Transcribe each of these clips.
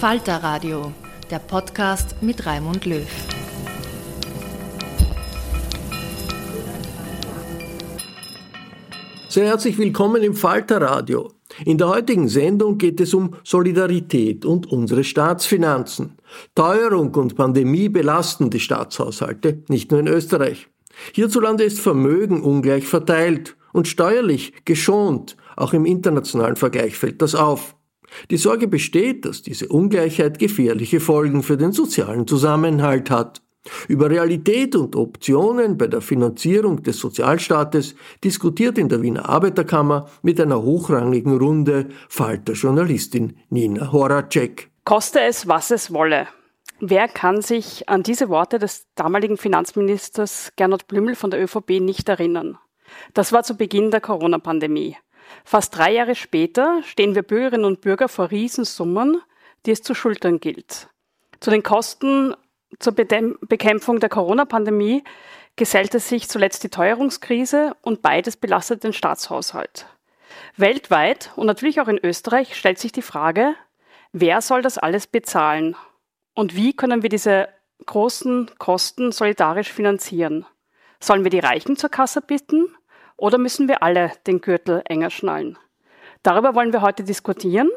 Falter Radio, der Podcast mit Raimund Löw. Sehr herzlich willkommen im Falter Radio. In der heutigen Sendung geht es um Solidarität und unsere Staatsfinanzen. Teuerung und Pandemie belasten die Staatshaushalte, nicht nur in Österreich. Hierzulande ist Vermögen ungleich verteilt und steuerlich geschont. Auch im internationalen Vergleich fällt das auf. Die Sorge besteht, dass diese Ungleichheit gefährliche Folgen für den sozialen Zusammenhalt hat. Über Realität und Optionen bei der Finanzierung des Sozialstaates diskutiert in der Wiener Arbeiterkammer mit einer hochrangigen Runde Falter-Journalistin Nina Horacek. Koste es, was es wolle. Wer kann sich an diese Worte des damaligen Finanzministers Gernot Blümel von der ÖVP nicht erinnern? Das war zu Beginn der Corona-Pandemie. Fast drei Jahre später stehen wir Bürgerinnen und Bürger vor Riesensummen, die es zu schultern gilt. Zu den Kosten zur Bekämpfung der Corona-Pandemie gesellte sich zuletzt die Teuerungskrise und beides belastet den Staatshaushalt. Weltweit und natürlich auch in Österreich stellt sich die Frage, wer soll das alles bezahlen und wie können wir diese großen Kosten solidarisch finanzieren? Sollen wir die Reichen zur Kasse bitten oder müssen wir alle den Gürtel enger schnallen? Darüber wollen wir heute diskutieren.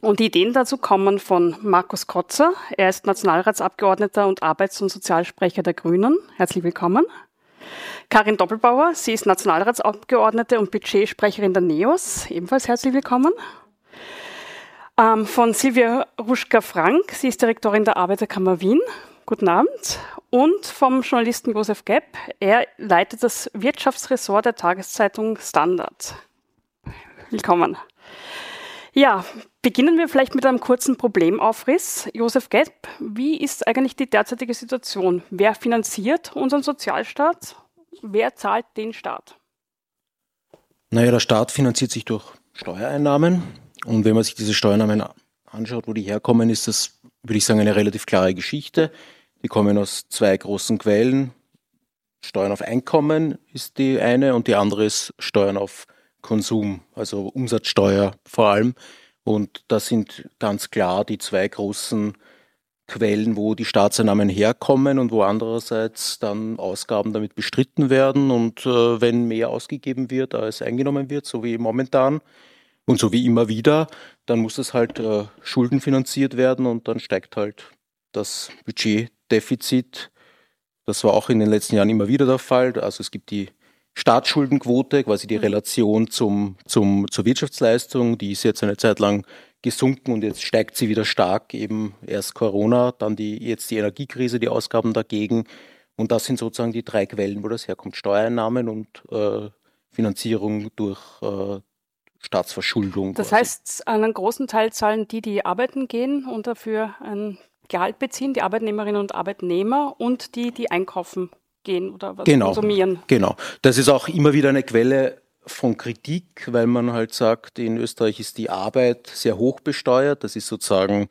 Und die Ideen dazu kommen von Markus Kotzer. Er ist Nationalratsabgeordneter und Arbeits- und Sozialsprecher der Grünen. Herzlich willkommen. Karin Doppelbauer, sie ist Nationalratsabgeordnete und Budgetsprecherin der NEOS. Ebenfalls herzlich willkommen. Ähm, von Silvia Ruschka-Frank, sie ist Direktorin der Arbeiterkammer Wien. Guten Abend und vom Journalisten Josef Gepp. Er leitet das Wirtschaftsressort der Tageszeitung Standard. Willkommen. Ja, beginnen wir vielleicht mit einem kurzen Problemaufriss. Josef Gepp, wie ist eigentlich die derzeitige Situation? Wer finanziert unseren Sozialstaat? Wer zahlt den Staat? Naja, der Staat finanziert sich durch Steuereinnahmen. Und wenn man sich diese Steuereinnahmen anschaut, wo die herkommen, ist das, würde ich sagen, eine relativ klare Geschichte. Die kommen aus zwei großen Quellen. Steuern auf Einkommen ist die eine und die andere ist Steuern auf Konsum, also Umsatzsteuer vor allem. Und das sind ganz klar die zwei großen Quellen, wo die Staatseinnahmen herkommen und wo andererseits dann Ausgaben damit bestritten werden. Und äh, wenn mehr ausgegeben wird, als eingenommen wird, so wie momentan und so wie immer wieder, dann muss es halt äh, schuldenfinanziert werden und dann steigt halt das Budget Defizit. Das war auch in den letzten Jahren immer wieder der Fall. Also es gibt die Staatsschuldenquote, quasi die mhm. Relation zum, zum, zur Wirtschaftsleistung, die ist jetzt eine Zeit lang gesunken und jetzt steigt sie wieder stark. Eben erst Corona, dann die, jetzt die Energiekrise, die Ausgaben dagegen. Und das sind sozusagen die drei Quellen, wo das herkommt. Steuereinnahmen und äh, Finanzierung durch äh, Staatsverschuldung. Das quasi. heißt, einen großen Teil zahlen die, die arbeiten gehen und dafür ein Gehalt beziehen, die Arbeitnehmerinnen und Arbeitnehmer und die, die einkaufen gehen oder was genau, konsumieren. Genau. Das ist auch immer wieder eine Quelle von Kritik, weil man halt sagt, in Österreich ist die Arbeit sehr hoch besteuert. Das ist sozusagen,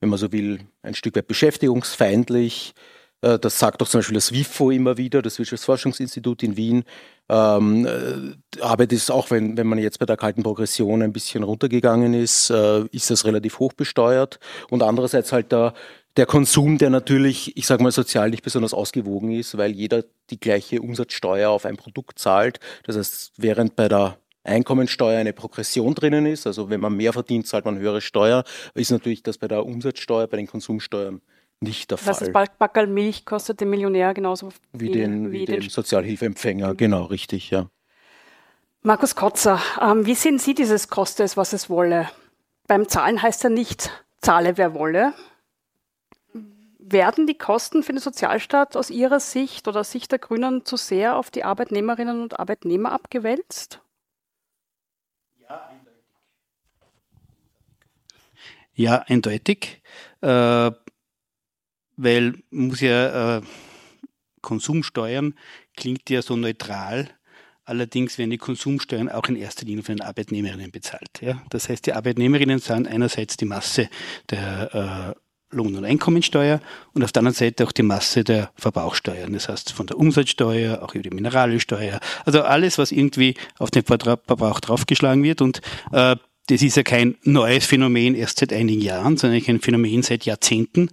wenn man so will, ein Stück weit beschäftigungsfeindlich. Äh, das sagt doch zum Beispiel das WIFO immer wieder, das Wirtschaftsforschungsinstitut in Wien. Ähm, äh, Arbeit ist auch, wenn, wenn man jetzt bei der kalten Progression ein bisschen runtergegangen ist, äh, ist das relativ hoch besteuert. Und andererseits halt der, der Konsum, der natürlich, ich sage mal, sozial nicht besonders ausgewogen ist, weil jeder die gleiche Umsatzsteuer auf ein Produkt zahlt. Das heißt, während bei der Einkommensteuer eine Progression drinnen ist, also wenn man mehr verdient, zahlt man höhere Steuer, ist natürlich das bei der Umsatzsteuer, bei den Konsumsteuern nicht der Fall. Das Backerl Milch kostet den Millionär genauso wie, den, wie, wie den, den Sozialhilfeempfänger, genau, richtig, ja. Markus Kotzer, ähm, wie sehen Sie dieses Koste es, was es wolle? Beim Zahlen heißt ja nicht, zahle wer wolle. Werden die Kosten für den Sozialstaat aus Ihrer Sicht oder aus Sicht der Grünen zu sehr auf die Arbeitnehmerinnen und Arbeitnehmer abgewälzt? Ja, eindeutig. Ja, eindeutig. Äh, weil muss ja äh, Konsumsteuern klingt ja so neutral. Allerdings werden die Konsumsteuern auch in erster Linie von den Arbeitnehmerinnen bezahlt. Ja? Das heißt, die Arbeitnehmerinnen zahlen einerseits die Masse der äh, Lohn- und Einkommensteuer und auf der anderen Seite auch die Masse der Verbrauchsteuern. Das heißt, von der Umsatzsteuer, auch über die Mineralsteuer. Also alles, was irgendwie auf den Verbrauch draufgeschlagen wird. Und äh, das ist ja kein neues Phänomen erst seit einigen Jahren, sondern ein Phänomen seit Jahrzehnten,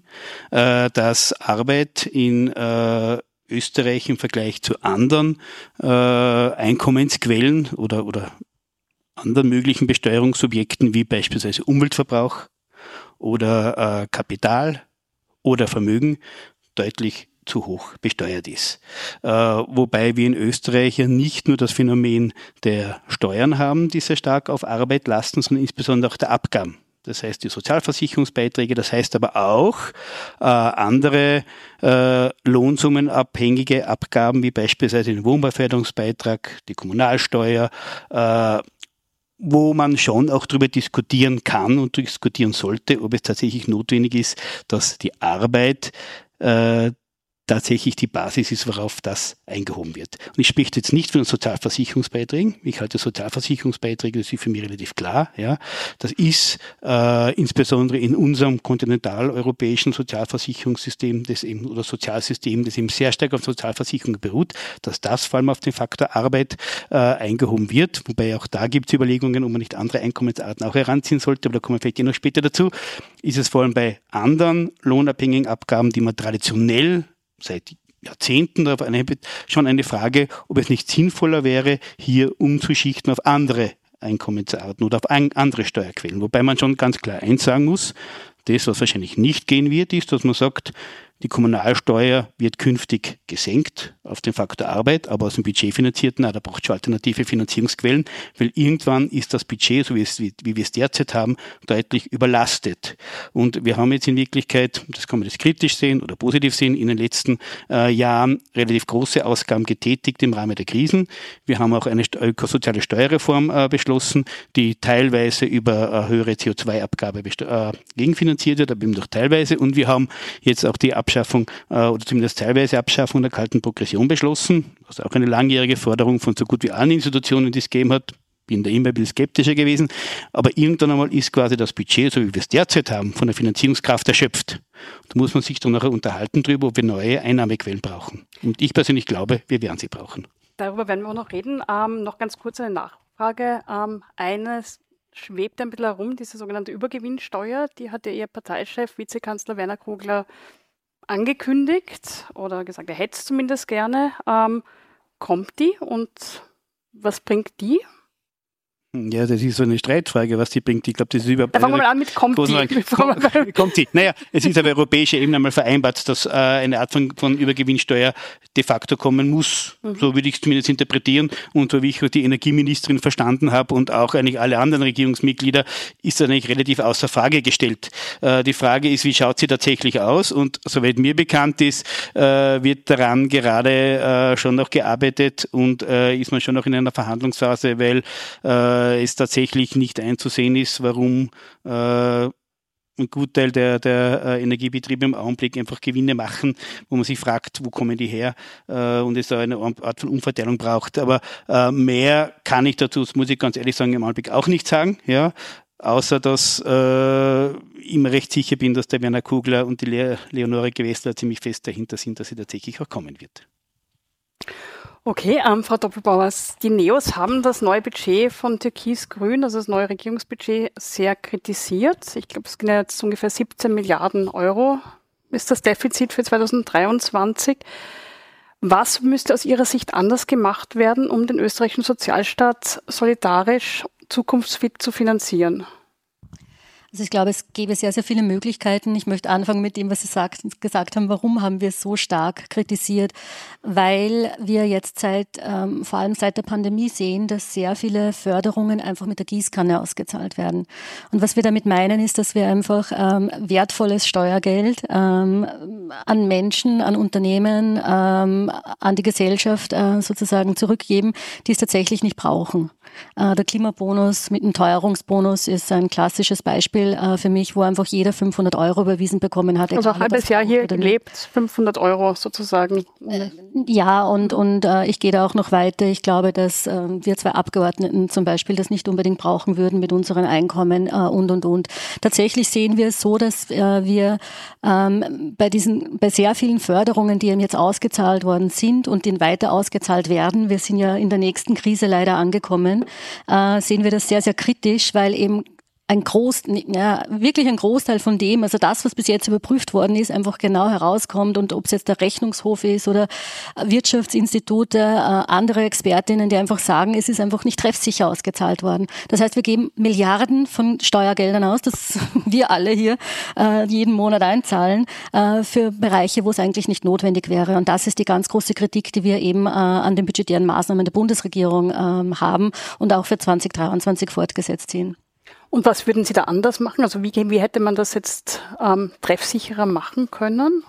äh, dass Arbeit in äh, Österreich im Vergleich zu anderen äh, Einkommensquellen oder, oder anderen möglichen Besteuerungsobjekten wie beispielsweise Umweltverbrauch oder Kapital oder Vermögen deutlich zu hoch besteuert ist. Äh, wobei wir in Österreich ja nicht nur das Phänomen der Steuern haben, die sehr stark auf Arbeit lasten, sondern insbesondere auch der Abgaben. Das heißt die Sozialversicherungsbeiträge, das heißt aber auch äh, andere äh, lohnsummenabhängige Abgaben, wie beispielsweise den Wohnbeiförderungsbeitrag, die Kommunalsteuer, äh, wo man schon auch darüber diskutieren kann und diskutieren sollte, ob es tatsächlich notwendig ist, dass die Arbeit äh, tatsächlich die Basis ist, worauf das eingehoben wird. Und ich spreche jetzt nicht von den Sozialversicherungsbeiträgen. Ich halte Sozialversicherungsbeiträge, das ist für mich relativ klar. Ja. Das ist äh, insbesondere in unserem kontinentaleuropäischen Sozialversicherungssystem das eben, oder Sozialsystem, das eben sehr stark auf Sozialversicherung beruht, dass das vor allem auf den Faktor Arbeit äh, eingehoben wird. Wobei auch da gibt es Überlegungen, ob man nicht andere Einkommensarten auch heranziehen sollte, aber da kommen wir vielleicht eh noch später dazu. Ist es vor allem bei anderen lohnabhängigen Abgaben, die man traditionell seit Jahrzehnten darauf einhebt, schon eine Frage, ob es nicht sinnvoller wäre, hier umzuschichten auf andere Einkommensarten oder auf andere Steuerquellen. Wobei man schon ganz klar eins sagen muss, das, was wahrscheinlich nicht gehen wird, ist, dass man sagt, die Kommunalsteuer wird künftig gesenkt auf den Faktor Arbeit, aber aus dem Budget finanziert, na, da braucht es schon alternative Finanzierungsquellen, weil irgendwann ist das Budget, so wie, es, wie, wir es derzeit haben, deutlich überlastet. Und wir haben jetzt in Wirklichkeit, das kann man das kritisch sehen oder positiv sehen, in den letzten äh, Jahren relativ große Ausgaben getätigt im Rahmen der Krisen. Wir haben auch eine ökosoziale Steuerreform äh, beschlossen, die teilweise über äh, höhere CO2-Abgabe äh, gegenfinanziert wird, aber eben doch teilweise. Und wir haben jetzt auch die Abschaffung äh, oder zumindest teilweise Abschaffung der kalten Progression beschlossen, was auch eine langjährige Forderung von so gut wie allen Institutionen, die es gegeben hat. Bin da immer ein bisschen skeptischer gewesen. Aber irgendwann einmal ist quasi das Budget, so wie wir es derzeit haben, von der Finanzierungskraft erschöpft. Da muss man sich dann nachher unterhalten darüber, ob wir neue Einnahmequellen brauchen. Und ich persönlich glaube, wir werden sie brauchen. Darüber werden wir auch noch reden. Ähm, noch ganz kurz eine Nachfrage. Ähm, eines schwebt ein bisschen herum, diese sogenannte Übergewinnsteuer. Die hat ja Ihr Parteichef, Vizekanzler Werner Kogler angekündigt oder gesagt, er hätte es zumindest gerne. Ähm, kommt die und was bringt die? Ja, das ist so eine Streitfrage, was sie bringt. Ich glaube, das ist überhaupt. Da fangen wir mal an mit kommt die. kommt die. Naja, es ist auf europäischer Ebene einmal vereinbart, dass äh, eine Art von, von Übergewinnsteuer de facto kommen muss. Mhm. So würde ich es zumindest interpretieren. Und so wie ich die Energieministerin verstanden habe und auch eigentlich alle anderen Regierungsmitglieder, ist das eigentlich relativ außer Frage gestellt. Äh, die Frage ist, wie schaut sie tatsächlich aus? Und soweit mir bekannt ist, äh, wird daran gerade äh, schon noch gearbeitet und äh, ist man schon noch in einer Verhandlungsphase, weil äh, es tatsächlich nicht einzusehen ist, warum äh, ein Gutteil der, der äh, Energiebetriebe im Augenblick einfach Gewinne machen, wo man sich fragt, wo kommen die her äh, und es da eine Art von Umverteilung braucht. Aber äh, mehr kann ich dazu, das muss ich ganz ehrlich sagen, im Augenblick auch nicht sagen. Ja, außer dass äh, ich immer recht sicher bin, dass der Werner Kugler und die Le Leonore Gewessler ziemlich fest dahinter sind, dass sie tatsächlich auch kommen wird. Okay, ähm, Frau Doppelbauers, die Neos haben das neue Budget von Türkis-Grün, also das neue Regierungsbudget, sehr kritisiert. Ich glaube, es sind jetzt ungefähr 17 Milliarden Euro ist das Defizit für 2023. Was müsste aus Ihrer Sicht anders gemacht werden, um den österreichischen Sozialstaat solidarisch zukunftsfit zu finanzieren? Also ich glaube, es gäbe sehr, sehr viele Möglichkeiten. Ich möchte anfangen mit dem, was Sie sagt, gesagt haben. Warum haben wir so stark kritisiert? Weil wir jetzt seit, ähm, vor allem seit der Pandemie sehen, dass sehr viele Förderungen einfach mit der Gießkanne ausgezahlt werden. Und was wir damit meinen, ist, dass wir einfach ähm, wertvolles Steuergeld ähm, an Menschen, an Unternehmen, ähm, an die Gesellschaft äh, sozusagen zurückgeben, die es tatsächlich nicht brauchen. Äh, der Klimabonus mit dem Teuerungsbonus ist ein klassisches Beispiel äh, für mich, wo einfach jeder 500 Euro überwiesen bekommen hat. Also ein halbes Jahr hier gelebt, 500 Euro sozusagen. Äh, ja, und, und ich gehe da auch noch weiter. Ich glaube, dass wir zwei Abgeordneten zum Beispiel das nicht unbedingt brauchen würden mit unseren Einkommen und, und, und. Tatsächlich sehen wir es so, dass wir ähm, bei diesen, bei sehr vielen Förderungen, die eben jetzt ausgezahlt worden sind und die weiter ausgezahlt werden, wir sind ja in der nächsten Krise leider angekommen, äh, sehen wir das sehr, sehr kritisch, weil eben ein Groß, ja, wirklich ein Großteil von dem, also das, was bis jetzt überprüft worden ist, einfach genau herauskommt und ob es jetzt der Rechnungshof ist oder Wirtschaftsinstitute, äh, andere Expertinnen, die einfach sagen, es ist einfach nicht treffsicher ausgezahlt worden. Das heißt, wir geben Milliarden von Steuergeldern aus, das wir alle hier äh, jeden Monat einzahlen, äh, für Bereiche, wo es eigentlich nicht notwendig wäre. Und das ist die ganz große Kritik, die wir eben äh, an den budgetären Maßnahmen der Bundesregierung ähm, haben und auch für 2023 fortgesetzt sehen. Und was würden Sie da anders machen? Also wie, wie hätte man das jetzt ähm, treffsicherer machen können?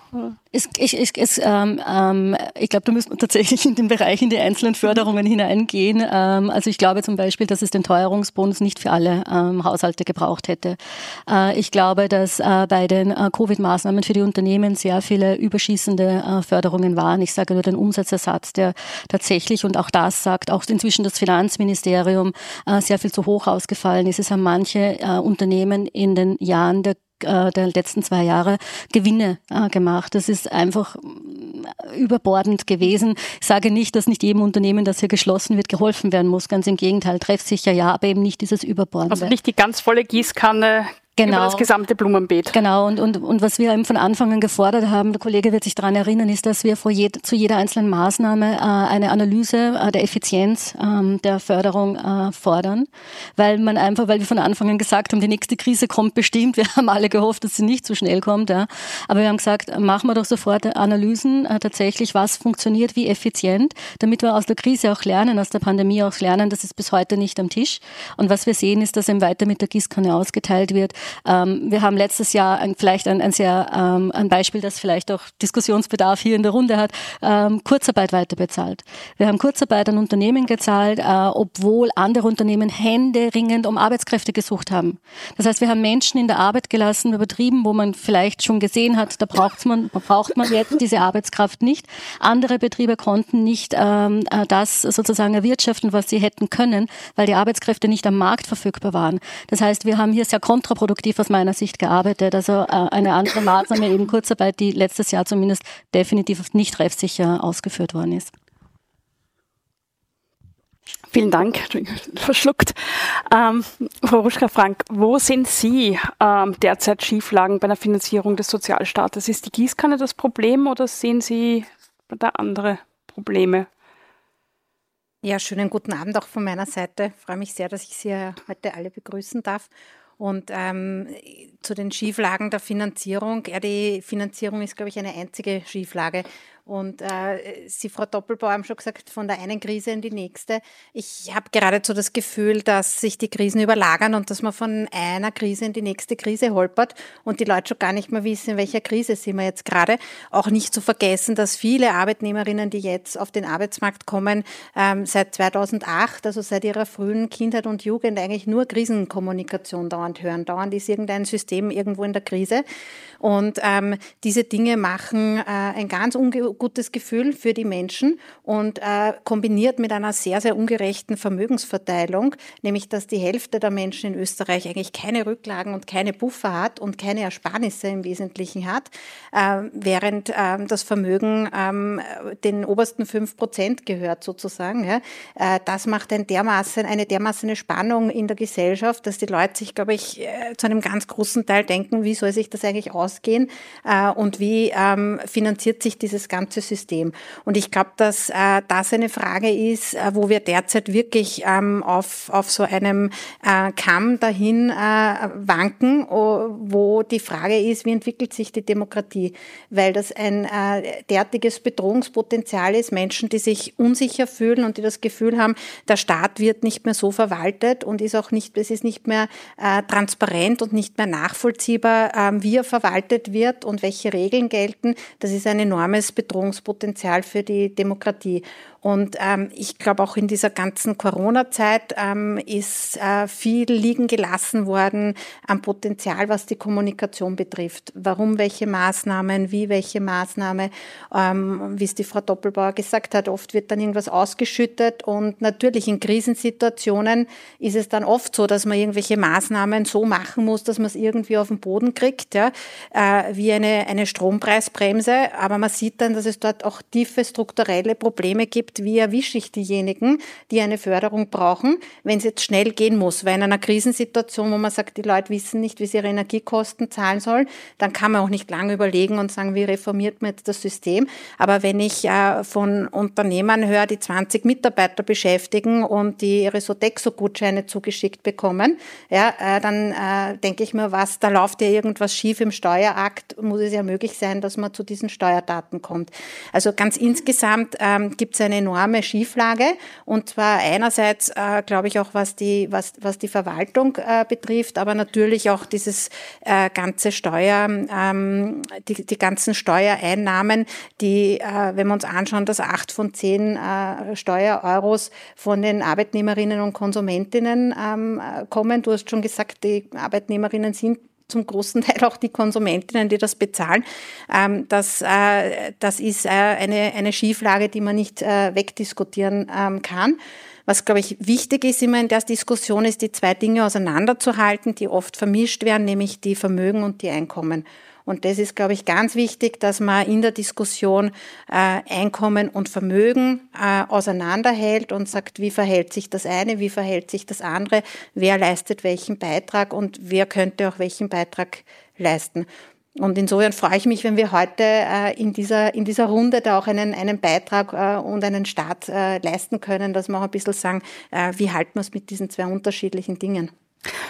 Es, ich ich, ähm, ähm, ich glaube, da müssen wir tatsächlich in den Bereich, in die einzelnen Förderungen hineingehen. Ähm, also ich glaube zum Beispiel, dass es den Teuerungsbonus nicht für alle ähm, Haushalte gebraucht hätte. Äh, ich glaube, dass äh, bei den äh, Covid-Maßnahmen für die Unternehmen sehr viele überschießende äh, Förderungen waren. Ich sage nur den Umsatzersatz, der tatsächlich, und auch das sagt auch inzwischen das Finanzministerium, äh, sehr viel zu hoch ausgefallen ist. Es haben manche äh, Unternehmen in den Jahren der äh, der letzten zwei Jahre Gewinne äh, gemacht. Das ist einfach äh, überbordend gewesen. Ich sage nicht, dass nicht jedem Unternehmen, das hier geschlossen wird, geholfen werden muss. Ganz im Gegenteil, treffsicher ja, aber eben nicht dieses Überbordende. Also nicht die ganz volle Gießkanne Genau. Über das gesamte Blumenbeet. Genau, und, und, und was wir eben von Anfang an gefordert haben, der Kollege wird sich daran erinnern, ist, dass wir vor jed zu jeder einzelnen Maßnahme äh, eine Analyse äh, der Effizienz ähm, der Förderung äh, fordern, weil man einfach, weil wir von Anfang an gesagt haben, die nächste Krise kommt bestimmt. Wir haben alle gehofft, dass sie nicht so schnell kommt, ja. aber wir haben gesagt, machen wir doch sofort Analysen äh, tatsächlich, was funktioniert, wie effizient, damit wir aus der Krise auch lernen, aus der Pandemie auch lernen, das ist bis heute nicht am Tisch. Und was wir sehen, ist, dass eben weiter mit der Gießkanne ausgeteilt wird ähm, wir haben letztes Jahr ein, vielleicht ein, ein sehr ähm, ein Beispiel, das vielleicht auch Diskussionsbedarf hier in der Runde hat, ähm, Kurzarbeit weiter bezahlt. Wir haben Kurzarbeit an Unternehmen gezahlt, äh, obwohl andere Unternehmen händeringend um Arbeitskräfte gesucht haben. Das heißt, wir haben Menschen in der Arbeit gelassen, übertrieben, wo man vielleicht schon gesehen hat, da braucht man, braucht man jetzt diese Arbeitskraft nicht. Andere Betriebe konnten nicht ähm, äh, das sozusagen erwirtschaften, was sie hätten können, weil die Arbeitskräfte nicht am Markt verfügbar waren. Das heißt, wir haben hier sehr kontraproduktiv aus meiner Sicht gearbeitet. Also äh, eine andere Maßnahme, eben Kurzarbeit, die letztes Jahr zumindest definitiv nicht treffsicher ausgeführt worden ist. Vielen Dank, verschluckt. Ähm, Frau Ruschka-Frank, wo sind Sie ähm, derzeit Schieflagen bei der Finanzierung des Sozialstaates? Ist die Gießkanne das Problem oder sehen Sie da andere Probleme? Ja, schönen guten Abend auch von meiner Seite. Ich freue mich sehr, dass ich Sie heute alle begrüßen darf. Und ähm, zu den Schieflagen der Finanzierung. Ja, die Finanzierung ist, glaube ich, eine einzige Schieflage. Und äh, Sie, Frau Doppelbauer, haben schon gesagt, von der einen Krise in die nächste. Ich habe geradezu das Gefühl, dass sich die Krisen überlagern und dass man von einer Krise in die nächste Krise holpert und die Leute schon gar nicht mehr wissen, in welcher Krise sind wir jetzt gerade. Auch nicht zu vergessen, dass viele Arbeitnehmerinnen, die jetzt auf den Arbeitsmarkt kommen, ähm, seit 2008, also seit ihrer frühen Kindheit und Jugend, eigentlich nur Krisenkommunikation dauernd hören. Dauernd ist irgendein System irgendwo in der Krise. Und ähm, diese Dinge machen äh, ein ganz ungutes Gefühl für die Menschen und äh, kombiniert mit einer sehr, sehr ungerechten Vermögensverteilung, nämlich dass die Hälfte der Menschen in Österreich eigentlich keine Rücklagen und keine Buffer hat und keine Ersparnisse im Wesentlichen hat, äh, während äh, das Vermögen ähm, den obersten fünf Prozent gehört sozusagen. Ja. Äh, das macht ein dermaßen, eine dermaßen Spannung in der Gesellschaft, dass die Leute sich, glaube ich, äh, zu einem ganz großen Teil denken, wie soll sich das eigentlich aus ausgehen äh, und wie ähm, finanziert sich dieses ganze System. Und ich glaube, dass äh, das eine Frage ist, äh, wo wir derzeit wirklich ähm, auf, auf so einem äh, Kamm dahin äh, wanken, wo die Frage ist, wie entwickelt sich die Demokratie? Weil das ein äh, derartiges Bedrohungspotenzial ist, Menschen, die sich unsicher fühlen und die das Gefühl haben, der Staat wird nicht mehr so verwaltet und ist auch nicht, es ist nicht mehr äh, transparent und nicht mehr nachvollziehbar, äh, wie er verwaltet wird und welche Regeln gelten, das ist ein enormes Bedrohungspotenzial für die Demokratie. Und ähm, ich glaube, auch in dieser ganzen Corona-Zeit ähm, ist äh, viel liegen gelassen worden am Potenzial, was die Kommunikation betrifft. Warum welche Maßnahmen, wie welche Maßnahme, ähm, wie es die Frau Doppelbauer gesagt hat, oft wird dann irgendwas ausgeschüttet. Und natürlich in Krisensituationen ist es dann oft so, dass man irgendwelche Maßnahmen so machen muss, dass man es irgendwie auf den Boden kriegt, ja, äh, wie eine, eine Strompreisbremse. Aber man sieht dann, dass es dort auch tiefe strukturelle Probleme gibt, wie erwische ich diejenigen, die eine Förderung brauchen, wenn es jetzt schnell gehen muss. Weil in einer Krisensituation, wo man sagt, die Leute wissen nicht, wie sie ihre Energiekosten zahlen sollen, dann kann man auch nicht lange überlegen und sagen, wie reformiert man jetzt das System. Aber wenn ich äh, von Unternehmern höre, die 20 Mitarbeiter beschäftigen und die ihre Sodexo-Gutscheine zugeschickt bekommen, ja, äh, dann äh, denke ich mir, was, da läuft ja irgendwas schief im Steuerakt, muss es ja möglich sein, dass man zu diesen Steuerdaten kommt. Also ganz insgesamt ähm, gibt es eine enorme Schieflage. Und zwar einerseits, äh, glaube ich, auch was die, was, was die Verwaltung äh, betrifft, aber natürlich auch dieses äh, ganze Steuer, ähm, die, die ganzen Steuereinnahmen, die, äh, wenn wir uns anschauen, dass acht von zehn äh, Steuereuros von den Arbeitnehmerinnen und Konsumentinnen ähm, kommen. Du hast schon gesagt, die Arbeitnehmerinnen sind zum großen Teil auch die Konsumentinnen, die das bezahlen. Ähm, das, äh, das ist äh, eine, eine Schieflage, die man nicht äh, wegdiskutieren ähm, kann. Was, glaube ich, wichtig ist immer in der Diskussion, ist die zwei Dinge auseinanderzuhalten, die oft vermischt werden, nämlich die Vermögen und die Einkommen. Und das ist, glaube ich, ganz wichtig, dass man in der Diskussion äh, Einkommen und Vermögen äh, auseinanderhält und sagt, wie verhält sich das eine, wie verhält sich das andere, wer leistet welchen Beitrag und wer könnte auch welchen Beitrag leisten. Und insofern freue ich mich, wenn wir heute äh, in, dieser, in dieser Runde da auch einen, einen Beitrag äh, und einen Start äh, leisten können, dass wir auch ein bisschen sagen, äh, wie halten wir es mit diesen zwei unterschiedlichen Dingen.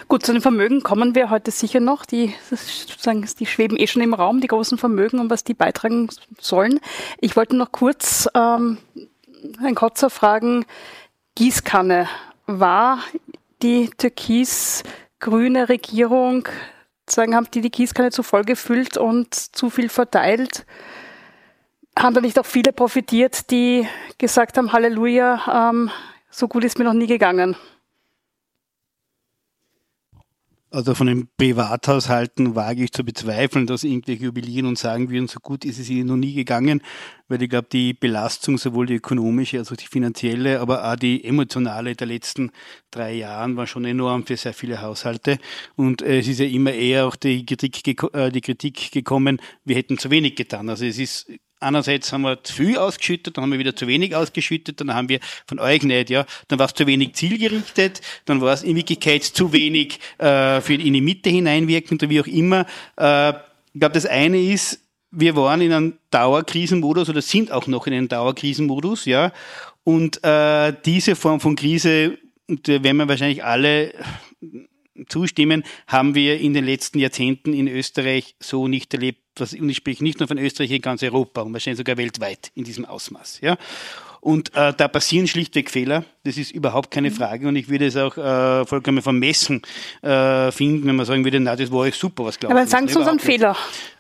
Gut, zu den Vermögen kommen wir heute sicher noch. Die, sozusagen, die schweben eh schon im Raum, die großen Vermögen und was die beitragen sollen. Ich wollte noch kurz ähm, Herrn Kotzer fragen, Gießkanne, war die türkis-grüne Regierung, sagen, haben die die Gießkanne zu voll gefüllt und zu viel verteilt? Haben da nicht auch viele profitiert, die gesagt haben, Halleluja, ähm, so gut ist mir noch nie gegangen? Also von den Privathaushalten wage ich zu bezweifeln, dass irgendwelche jubilieren und sagen würden, so gut ist es ihnen noch nie gegangen, weil ich glaube, die Belastung, sowohl die ökonomische als auch die finanzielle, aber auch die emotionale der letzten drei Jahren war schon enorm für sehr viele Haushalte. Und äh, es ist ja immer eher auch die Kritik, äh, die Kritik gekommen, wir hätten zu wenig getan. Also es ist einerseits haben wir zu viel ausgeschüttet, dann haben wir wieder zu wenig ausgeschüttet, dann haben wir von euch nicht, ja, dann war es zu wenig zielgerichtet, dann war es in Wirklichkeit zu wenig äh, für in die Mitte hineinwirkend oder wie auch immer. Äh, ich glaube, das eine ist, wir waren in einem Dauerkrisenmodus oder sind auch noch in einem Dauerkrisenmodus, ja. Und äh, diese Form von Krise, da werden wir wahrscheinlich alle zustimmen, haben wir in den letzten Jahrzehnten in Österreich so nicht erlebt. Was, und ich spreche nicht nur von Österreich, in ganz Europa und wahrscheinlich sogar weltweit in diesem Ausmaß. Ja. Und äh, da passieren schlichtweg Fehler. Das ist überhaupt keine mhm. Frage. Und ich würde es auch äh, vollkommen vermessen äh, finden, wenn man sagen würde, na, das war echt super, was glaubt Aber sagen Sie uns einen Fehler.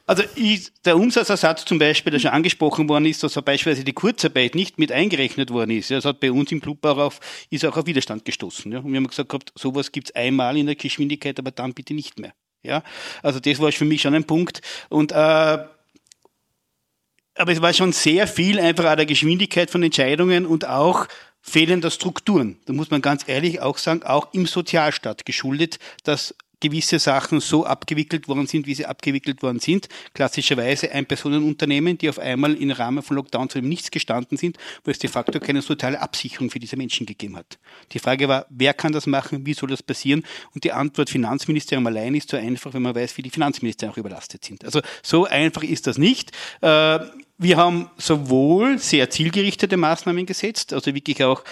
Also ich, der Umsatzersatz zum Beispiel, der schon angesprochen worden ist, dass beispielsweise die Kurzarbeit nicht mit eingerechnet worden ist. Das hat bei uns im Club auch auf, ist auch auf Widerstand gestoßen. Ja. Und wir haben gesagt gehabt, sowas gibt's einmal in der Geschwindigkeit, aber dann bitte nicht mehr. Ja, also das war für mich schon ein Punkt. Und äh, aber es war schon sehr viel einfach an der Geschwindigkeit von Entscheidungen und auch fehlender Strukturen. Da muss man ganz ehrlich auch sagen, auch im Sozialstaat geschuldet, dass gewisse Sachen so abgewickelt worden sind, wie sie abgewickelt worden sind. Klassischerweise Ein-Personen-Unternehmen, die auf einmal im Rahmen von Lockdown zu dem nichts gestanden sind, wo es de facto keine totale Absicherung für diese Menschen gegeben hat. Die Frage war, wer kann das machen, wie soll das passieren? Und die Antwort Finanzministerium allein ist so einfach, wenn man weiß, wie die Finanzministerien auch überlastet sind. Also so einfach ist das nicht. Äh, wir haben sowohl sehr zielgerichtete Maßnahmen gesetzt, also wirklich auch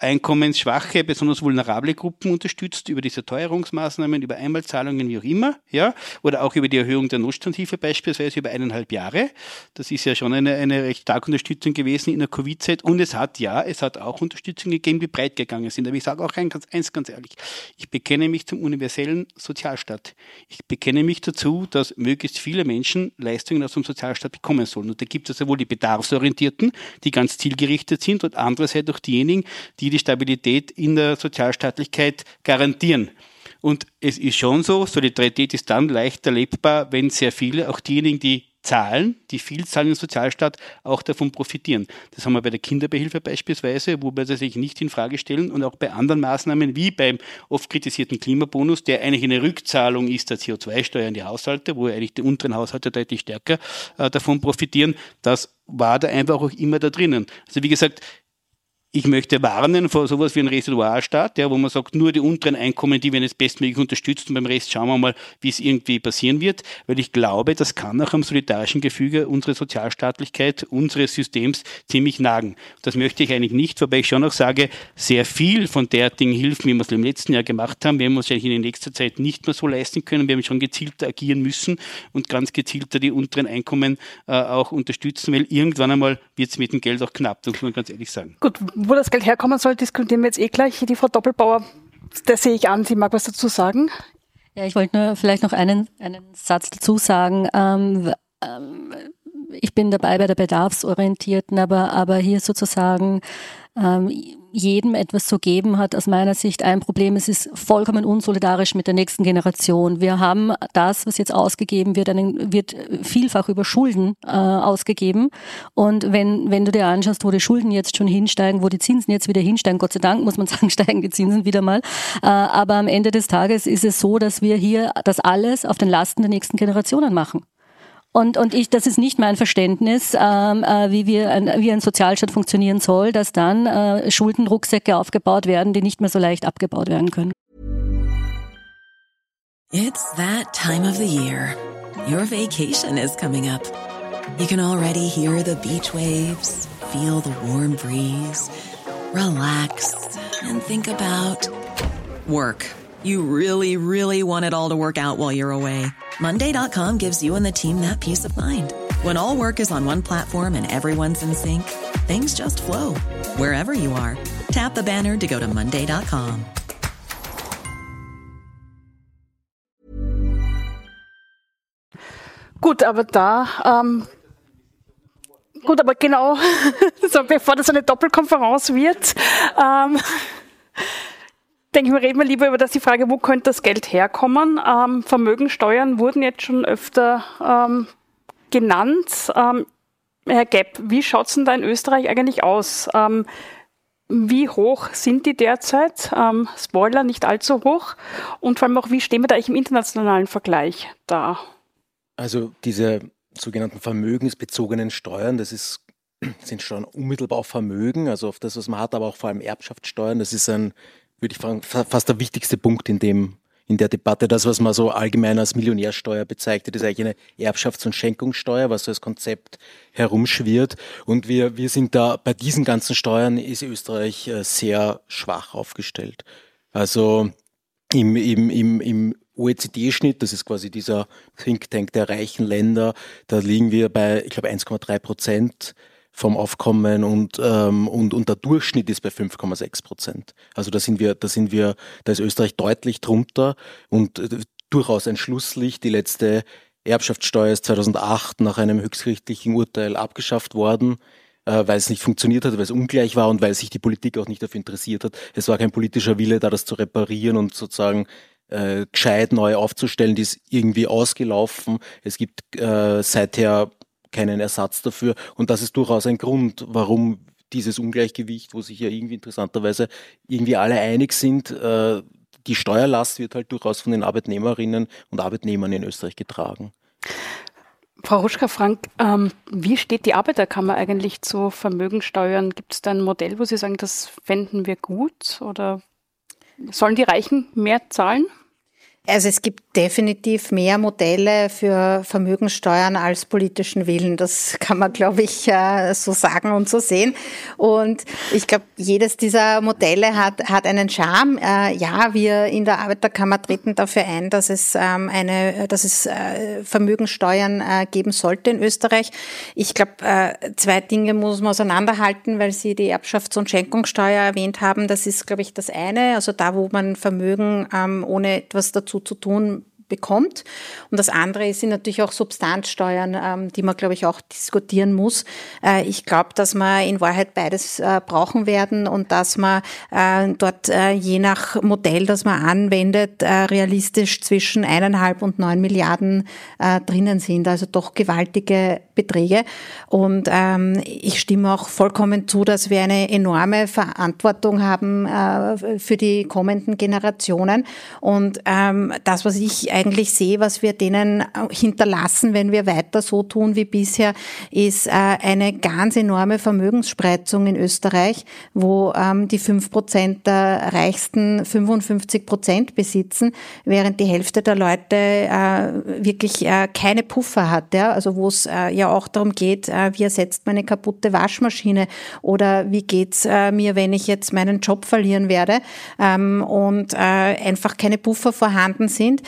einkommensschwache, besonders vulnerable Gruppen unterstützt, über diese Teuerungsmaßnahmen, über Einmalzahlungen, wie auch immer, ja, oder auch über die Erhöhung der Notstandhilfe beispielsweise über eineinhalb Jahre. Das ist ja schon eine, eine recht starke Unterstützung gewesen in der Covid-Zeit. Und es hat, ja, es hat auch Unterstützung gegeben, die breit gegangen sind. Aber ich sage auch ganz, eins ganz ehrlich, ich bekenne mich zum universellen Sozialstaat. Ich bekenne mich dazu, dass möglichst viele Menschen Leistungen aus dem Sozialstaat bekommen sollen. Und da gibt es sowohl die Bedarfsorientierten, die ganz zielgerichtet sind, und andererseits auch diejenigen, die die die Stabilität in der Sozialstaatlichkeit garantieren. Und es ist schon so, Solidarität ist dann leicht erlebbar, wenn sehr viele, auch diejenigen, die zahlen, die viel zahlen im Sozialstaat, auch davon profitieren. Das haben wir bei der Kinderbeihilfe beispielsweise, wo wir das eigentlich nicht in Frage stellen und auch bei anderen Maßnahmen wie beim oft kritisierten Klimabonus, der eigentlich eine Rückzahlung ist der CO2-Steuer in die Haushalte, wo eigentlich die unteren Haushalte deutlich stärker äh, davon profitieren. Das war da einfach auch immer da drinnen. Also wie gesagt, ich möchte warnen vor sowas wie ein Residualstaat, ja, wo man sagt, nur die unteren Einkommen, die werden jetzt bestmöglich unterstützt und beim Rest schauen wir mal, wie es irgendwie passieren wird, weil ich glaube, das kann auch am solidarischen Gefüge unserer Sozialstaatlichkeit, unseres Systems ziemlich nagen. Das möchte ich eigentlich nicht, wobei ich schon auch sage, sehr viel von derartigen Hilfen, wie wir es im letzten Jahr gemacht haben, werden wir uns in nächster Zeit nicht mehr so leisten können. Wir haben schon gezielter agieren müssen und ganz gezielter die unteren Einkommen äh, auch unterstützen, weil irgendwann einmal wird es mit dem Geld auch knapp, das muss man ganz ehrlich sagen. Gut, wo das Geld herkommen soll, diskutieren wir jetzt eh gleich. Die Frau Doppelbauer, das sehe ich an, sie mag was dazu sagen. Ja, ich wollte nur vielleicht noch einen, einen Satz dazu sagen. Ähm, ähm, ich bin dabei bei der Bedarfsorientierten, aber, aber hier sozusagen ähm, jedem etwas zu geben, hat aus meiner Sicht ein Problem. Es ist vollkommen unsolidarisch mit der nächsten Generation. Wir haben das, was jetzt ausgegeben wird, einen, wird vielfach über Schulden äh, ausgegeben. Und wenn, wenn du dir anschaust, wo die Schulden jetzt schon hinsteigen, wo die Zinsen jetzt wieder hinsteigen, Gott sei Dank muss man sagen, steigen die Zinsen wieder mal. Äh, aber am Ende des Tages ist es so, dass wir hier das alles auf den Lasten der nächsten Generationen machen. Und, und ich, das ist nicht mein Verständnis, ähm, äh, wie, wir ein, wie ein Sozialstaat funktionieren soll, dass dann äh, Schuldenrucksäcke aufgebaut werden, die nicht mehr so leicht abgebaut werden können. It's that time of the year. Your vacation is coming up. You can already hear the beach waves, feel the warm breeze, relax and think about work. You really, really want it all to work out while you're away. Monday.com gives you and the team that peace of mind. When all work is on one platform and everyone's in sync, things just flow wherever you are. Tap the banner to go to Monday.com. Gut, aber da, ähm, gut, aber genau, so bevor das eine Doppelkonferenz wird, ähm, denke ich mal, reden wir lieber über das, die Frage, wo könnte das Geld herkommen? Ähm, Vermögensteuern wurden jetzt schon öfter ähm, genannt. Ähm, Herr Gepp, wie schaut es denn da in Österreich eigentlich aus? Ähm, wie hoch sind die derzeit? Ähm, Spoiler, nicht allzu hoch. Und vor allem auch, wie stehen wir da eigentlich im internationalen Vergleich da? Also diese sogenannten vermögensbezogenen Steuern, das ist, sind Steuern unmittelbar auf Vermögen, also auf das, was man hat, aber auch vor allem Erbschaftssteuern. Das ist ein würde ich fragen, fast der wichtigste Punkt in dem, in der Debatte. Das, was man so allgemein als Millionärsteuer bezeichnet, ist eigentlich eine Erbschafts- und Schenkungssteuer, was so als Konzept herumschwirrt. Und wir, wir sind da, bei diesen ganzen Steuern ist Österreich äh, sehr schwach aufgestellt. Also im, im, im, im OECD-Schnitt, das ist quasi dieser Think Tank der reichen Länder, da liegen wir bei, ich glaube, 1,3 Prozent vom Aufkommen und, ähm, und, und der Durchschnitt ist bei 5,6 Prozent. Also da sind wir, da sind wir, da ist Österreich deutlich drunter und äh, durchaus ein Schlusslicht. Die letzte Erbschaftssteuer ist 2008 nach einem höchstgerichtlichen Urteil abgeschafft worden, äh, weil es nicht funktioniert hat, weil es ungleich war und weil sich die Politik auch nicht dafür interessiert hat. Es war kein politischer Wille, da das zu reparieren und sozusagen äh, gescheit neu aufzustellen. Die ist irgendwie ausgelaufen. Es gibt äh, seither keinen Ersatz dafür. Und das ist durchaus ein Grund, warum dieses Ungleichgewicht, wo sich ja irgendwie interessanterweise irgendwie alle einig sind, äh, die Steuerlast wird halt durchaus von den Arbeitnehmerinnen und Arbeitnehmern in Österreich getragen. Frau Ruschka-Frank, ähm, wie steht die Arbeiterkammer eigentlich zu Vermögensteuern? Gibt es da ein Modell, wo Sie sagen, das fänden wir gut oder sollen die Reichen mehr zahlen? Also es gibt definitiv mehr Modelle für Vermögenssteuern als politischen Willen. Das kann man, glaube ich, äh, so sagen und so sehen. Und ich glaube, jedes dieser Modelle hat, hat einen Charme. Äh, ja, wir in der Arbeiterkammer treten dafür ein, dass es ähm, eine, dass es äh, Vermögenssteuern geben sollte in Österreich. Ich glaube, zwei Dinge muss man auseinanderhalten, weil Sie die Erbschafts- und Schenkungssteuer erwähnt haben. Das ist, glaube ich, das eine. Also da, wo man Vermögen ähm, ohne etwas dazu zu tun bekommt. Und das andere sind natürlich auch Substanzsteuern, ähm, die man, glaube ich, auch diskutieren muss. Äh, ich glaube, dass wir in Wahrheit beides äh, brauchen werden und dass man äh, dort je nach Modell, das man anwendet, realistisch zwischen eineinhalb und neun Milliarden drinnen sind. Also doch gewaltige Beträge. Und ähm, ich stimme auch vollkommen zu, dass wir eine enorme Verantwortung haben für die kommenden Generationen. Und ähm, das, was ich eigentlich sehe, was wir denen äh, hinterlassen, wenn wir weiter so tun wie bisher, ist äh, eine ganz enorme Vermögensspreizung in Österreich, wo ähm, die fünf Prozent der Reichsten 55 Prozent besitzen, während die Hälfte der Leute äh, wirklich keine Puffer hat. Also wo es ja auch darum geht, wie ersetzt man eine kaputte Waschmaschine oder wie geht's mir, wenn ich jetzt meinen Job verlieren werde ähm, und einfach keine Puffer vorhanden sind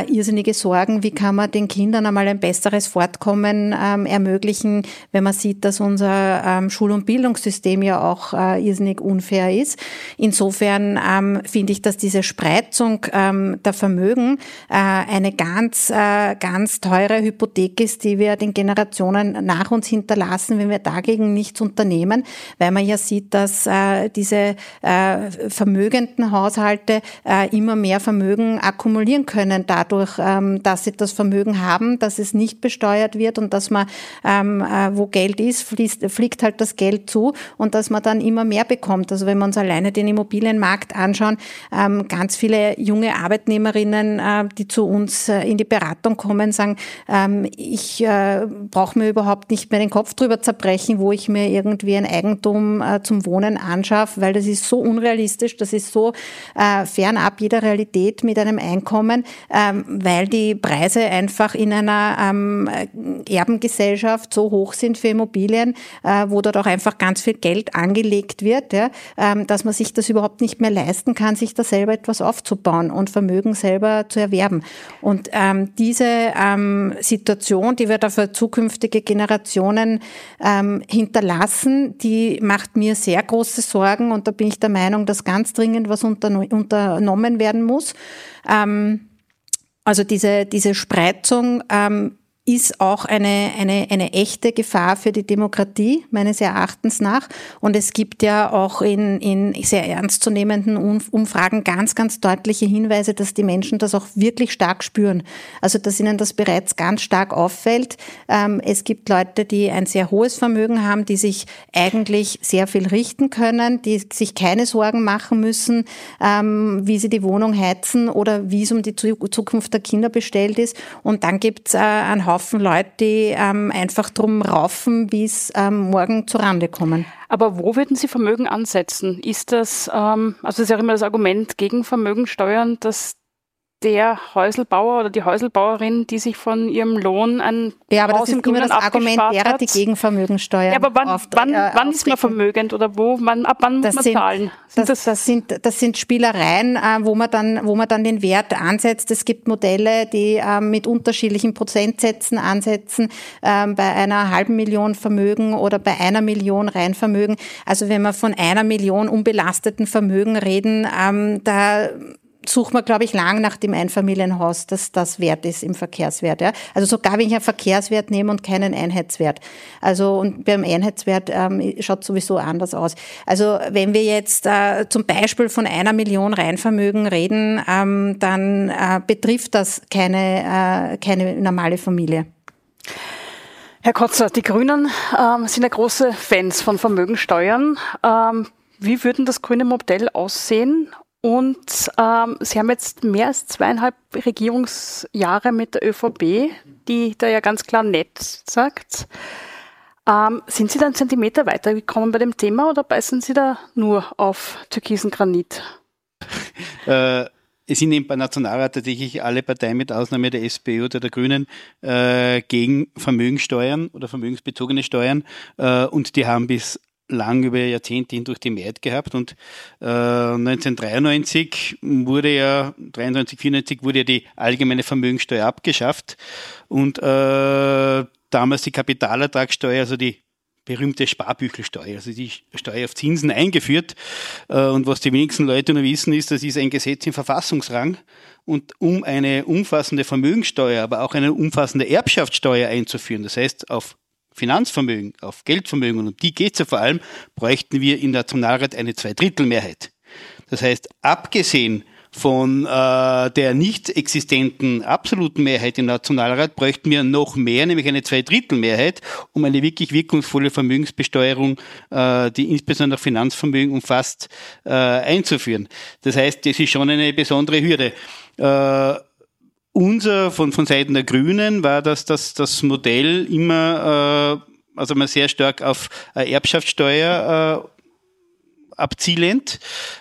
äh, irrsinnige Sorgen, wie kann man den Kindern einmal ein besseres Fortkommen ähm, ermöglichen, wenn man sieht, dass unser ähm, Schul- und Bildungssystem ja auch äh, irrsinnig unfair ist. Insofern ähm, finde ich, dass diese Spreizung ähm, der Vermögen äh, eine ganz, äh, ganz teure Hypothek ist, die wir den Generationen nach uns hinterlassen, wenn wir dagegen nichts unternehmen, weil man ja sieht, dass äh, diese äh, vermögenden Haushalte äh, immer mehr Vermögen akkumulieren können dadurch, ähm, dass sie das Vermögen haben, dass es nicht besteuert wird und dass man, ähm, äh, wo Geld ist, fließt, fliegt halt das Geld zu und dass man dann immer mehr bekommt. Also wenn wir uns alleine den Immobilienmarkt anschauen, ähm, ganz viele junge Arbeitnehmerinnen, äh, die zu uns äh, in die Beratung kommen, sagen, ich brauche mir überhaupt nicht mehr den Kopf drüber zerbrechen, wo ich mir irgendwie ein Eigentum zum Wohnen anschaffe, weil das ist so unrealistisch, das ist so fernab jeder Realität mit einem Einkommen, weil die Preise einfach in einer ähm, Erbengesellschaft so hoch sind für Immobilien, äh, wo dort auch einfach ganz viel Geld angelegt wird, ja, ähm, dass man sich das überhaupt nicht mehr leisten kann, sich da selber etwas aufzubauen und Vermögen selber zu erwerben. Und ähm, diese ähm, Situation, die wir da für zukünftige Generationen ähm, hinterlassen, die macht mir sehr große Sorgen und da bin ich der Meinung, dass ganz dringend was unternommen werden muss. Ähm, also diese, diese Spreizung ähm, ist auch eine, eine, eine echte Gefahr für die Demokratie, meines Erachtens nach. Und es gibt ja auch in, in sehr ernstzunehmenden Umfragen ganz, ganz deutliche Hinweise, dass die Menschen das auch wirklich stark spüren. Also, dass ihnen das bereits ganz stark auffällt. Ähm, es gibt Leute, die ein sehr hohes Vermögen haben, die sich eigentlich sehr viel richten können, die sich keine Sorgen machen müssen, ähm, wie sie die Wohnung heizen oder wie es um die Zukunft der Kinder bestellt ist. Und dann gibt es äh, einen Haufen Leute, die ähm, einfach drum raufen, es ähm, morgen zurande kommen. Aber wo würden Sie Vermögen ansetzen? Ist das, ähm, also das ist ja immer das Argument gegen Vermögensteuern, dass der Häuselbauer oder die Häuselbauerin, die sich von ihrem Lohn ein ja, aber Haus das ist immer das Argument derer, die gegen Vermögensteuer. Ja, aber wann, auf, wann, äh, wann ist man vermögend oder wo? Wann, ab wann muss das man sind, zahlen? Das, das, das, sind, das sind Spielereien, äh, wo, man dann, wo man dann den Wert ansetzt. Es gibt Modelle, die äh, mit unterschiedlichen Prozentsätzen ansetzen, äh, bei einer halben Million Vermögen oder bei einer Million Reinvermögen. Also wenn wir von einer Million unbelasteten Vermögen reden, ähm, da sucht man, glaube ich, lang nach dem Einfamilienhaus, dass das wert ist im Verkehrswert. Ja? Also sogar wenn ich einen Verkehrswert nehme und keinen Einheitswert. Also und beim Einheitswert ähm, schaut sowieso anders aus. Also wenn wir jetzt äh, zum Beispiel von einer Million Reinvermögen reden, ähm, dann äh, betrifft das keine, äh, keine normale Familie. Herr Kotzer, die Grünen ähm, sind ja große Fans von Vermögensteuern. Ähm, wie würden das grüne Modell aussehen und ähm, Sie haben jetzt mehr als zweieinhalb Regierungsjahre mit der ÖVP, die da ja ganz klar nett sagt. Ähm, sind Sie da einen Zentimeter weitergekommen bei dem Thema oder beißen Sie da nur auf türkisen Granit? Äh, es sind bei Nationalrat tatsächlich alle Parteien mit Ausnahme der SPÖ oder der Grünen äh, gegen Vermögensteuern oder vermögensbezogene Steuern äh, und die haben bis lang über Jahrzehnte hindurch die Mehrheit gehabt und äh, 1993 wurde ja, 93, 94 wurde ja die allgemeine Vermögensteuer abgeschafft und äh, damals die Kapitalertragssteuer, also die berühmte Sparbüchelsteuer, also die Steuer auf Zinsen eingeführt. Äh, und was die wenigsten Leute nur wissen, ist, das ist ein Gesetz im Verfassungsrang. Und um eine umfassende Vermögensteuer, aber auch eine umfassende Erbschaftssteuer einzuführen, das heißt auf Finanzvermögen, auf Geldvermögen, und um die geht es ja vor allem, bräuchten wir der Nationalrat eine Zweidrittelmehrheit. Das heißt, abgesehen von äh, der nicht existenten absoluten Mehrheit im Nationalrat bräuchten wir noch mehr, nämlich eine Zweidrittelmehrheit, um eine wirklich wirkungsvolle Vermögensbesteuerung, äh, die insbesondere Finanzvermögen umfasst, äh, einzuführen. Das heißt, das ist schon eine besondere Hürde. Äh, unser von, von Seiten der Grünen war, dass das, das Modell immer, äh, also mal sehr stark auf äh, Erbschaftssteuer äh, abzielend,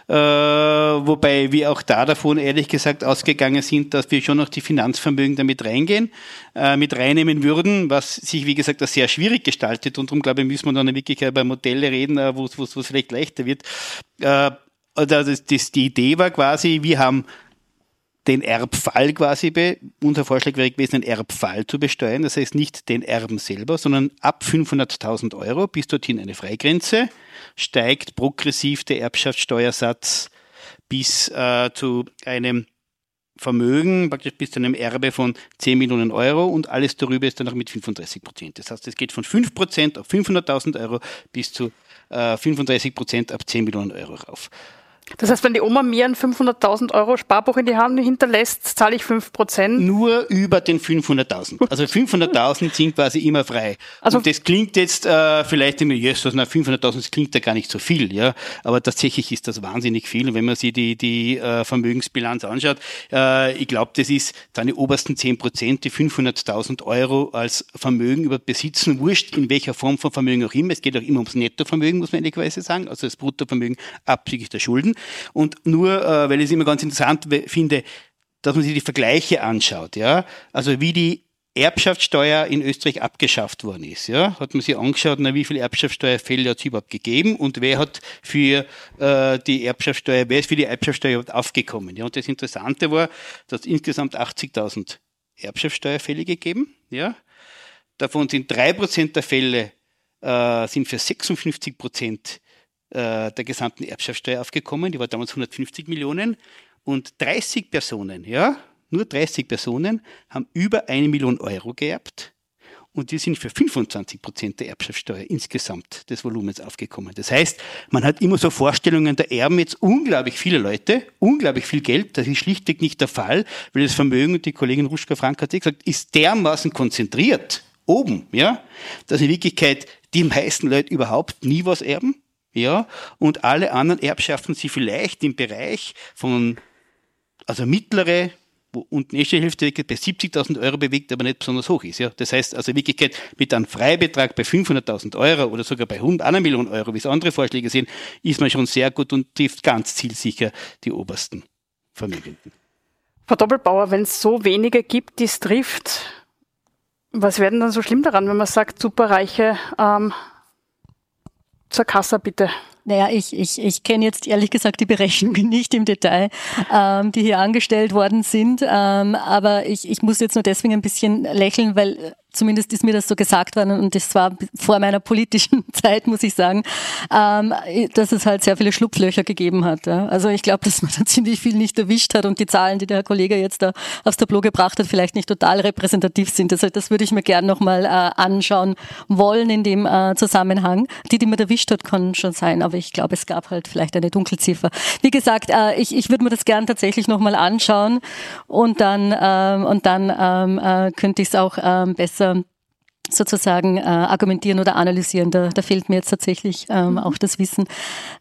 äh, wobei wir auch da davon ehrlich gesagt ausgegangen sind, dass wir schon noch die Finanzvermögen damit reingehen, äh, mit reinnehmen würden, was sich wie gesagt sehr schwierig gestaltet und darum glaube ich müssen wir dann wirklich über Modelle reden, äh, wo es vielleicht leichter wird. Äh, das, das, die Idee war quasi, wir haben den Erbfall quasi, be, unser Vorschlag wäre gewesen, den Erbfall zu besteuern. Das heißt nicht den Erben selber, sondern ab 500.000 Euro bis dorthin eine Freigrenze, steigt progressiv der Erbschaftssteuersatz bis äh, zu einem Vermögen, praktisch bis zu einem Erbe von 10 Millionen Euro und alles darüber ist dann noch mit 35 Prozent. Das heißt, es geht von 5 Prozent auf 500.000 Euro bis zu äh, 35 Prozent ab 10 Millionen Euro rauf. Das heißt, wenn die Oma mir ein 500.000 Euro Sparbuch in die Hand hinterlässt, zahle ich 5 Prozent? Nur über den 500.000. Also 500.000 sind quasi immer frei. Also Und das klingt jetzt äh, vielleicht immer, Jesus, na 500.000, das klingt ja gar nicht so viel, ja. Aber tatsächlich ist das wahnsinnig viel. Und wenn man sich die, die äh, Vermögensbilanz anschaut, äh, ich glaube, das ist dann die obersten 10 Prozent, die 500.000 Euro als Vermögen über besitzen, wurscht in welcher Form von Vermögen auch immer. Es geht auch immer ums Nettovermögen, muss man ehrlicherweise sagen, also das Bruttovermögen abzüglich der Schulden. Und nur, äh, weil ich es immer ganz interessant finde, dass man sich die Vergleiche anschaut, ja. Also wie die Erbschaftssteuer in Österreich abgeschafft worden ist. Ja, hat man sich angeschaut, na, wie viele Erbschaftssteuerfälle hat es überhaupt gegeben und wer hat für äh, die Erbschaftssteuer, wer ist für die Erbschaftssteuer überhaupt aufgekommen. Ja, und das Interessante war, dass es insgesamt 80.000 Erbschaftssteuerfälle gegeben. Ja, davon sind drei Prozent der Fälle äh, sind für 56 Prozent äh, der gesamten Erbschaftssteuer aufgekommen. Die war damals 150 Millionen. Und 30 Personen, ja, nur 30 Personen haben über eine Million Euro geerbt. Und die sind für 25 Prozent der Erbschaftssteuer insgesamt des Volumens aufgekommen. Das heißt, man hat immer so Vorstellungen, da erben jetzt unglaublich viele Leute, unglaublich viel Geld. Das ist schlichtweg nicht der Fall, weil das Vermögen, und die Kollegin Ruschka Frank hat gesagt, ist dermaßen konzentriert oben, ja, dass in Wirklichkeit die meisten Leute überhaupt nie was erben ja, und alle anderen Erbschaften sie vielleicht im Bereich von, also mittlere, wo unten eh schon Hälfte bei 70.000 Euro bewegt, aber nicht besonders hoch ist. Ja. Das heißt also in Wirklichkeit mit einem Freibetrag bei 500.000 Euro oder sogar bei 100, einer Million Euro, wie es andere Vorschläge sind, ist man schon sehr gut und trifft ganz zielsicher die obersten Vermögenden. Frau Doppelbauer, wenn es so wenige gibt, die es trifft, was wäre denn dann so schlimm daran, wenn man sagt, Superreiche ähm, zur Kasse bitte? Naja, ich, ich, ich kenne jetzt ehrlich gesagt die Berechnungen nicht im Detail, ähm, die hier angestellt worden sind. Ähm, aber ich, ich muss jetzt nur deswegen ein bisschen lächeln, weil zumindest ist mir das so gesagt worden und das war vor meiner politischen Zeit, muss ich sagen, ähm, dass es halt sehr viele Schlupflöcher gegeben hat. Ja. Also ich glaube, dass man da ziemlich viel nicht erwischt hat und die Zahlen, die der Herr Kollege jetzt da aufs Tableau gebracht hat, vielleicht nicht total repräsentativ sind. Also das würde ich mir gerne nochmal äh, anschauen wollen in dem äh, Zusammenhang. Die, die man erwischt hat, können schon sein, aber ich glaube, es gab halt vielleicht eine Dunkelziffer. Wie gesagt, äh, ich, ich würde mir das gern tatsächlich nochmal anschauen und dann, ähm, und dann ähm, äh, könnte ich es auch ähm, besser besser sozusagen äh, argumentieren oder analysieren. Da, da fehlt mir jetzt tatsächlich ähm, mhm. auch das Wissen.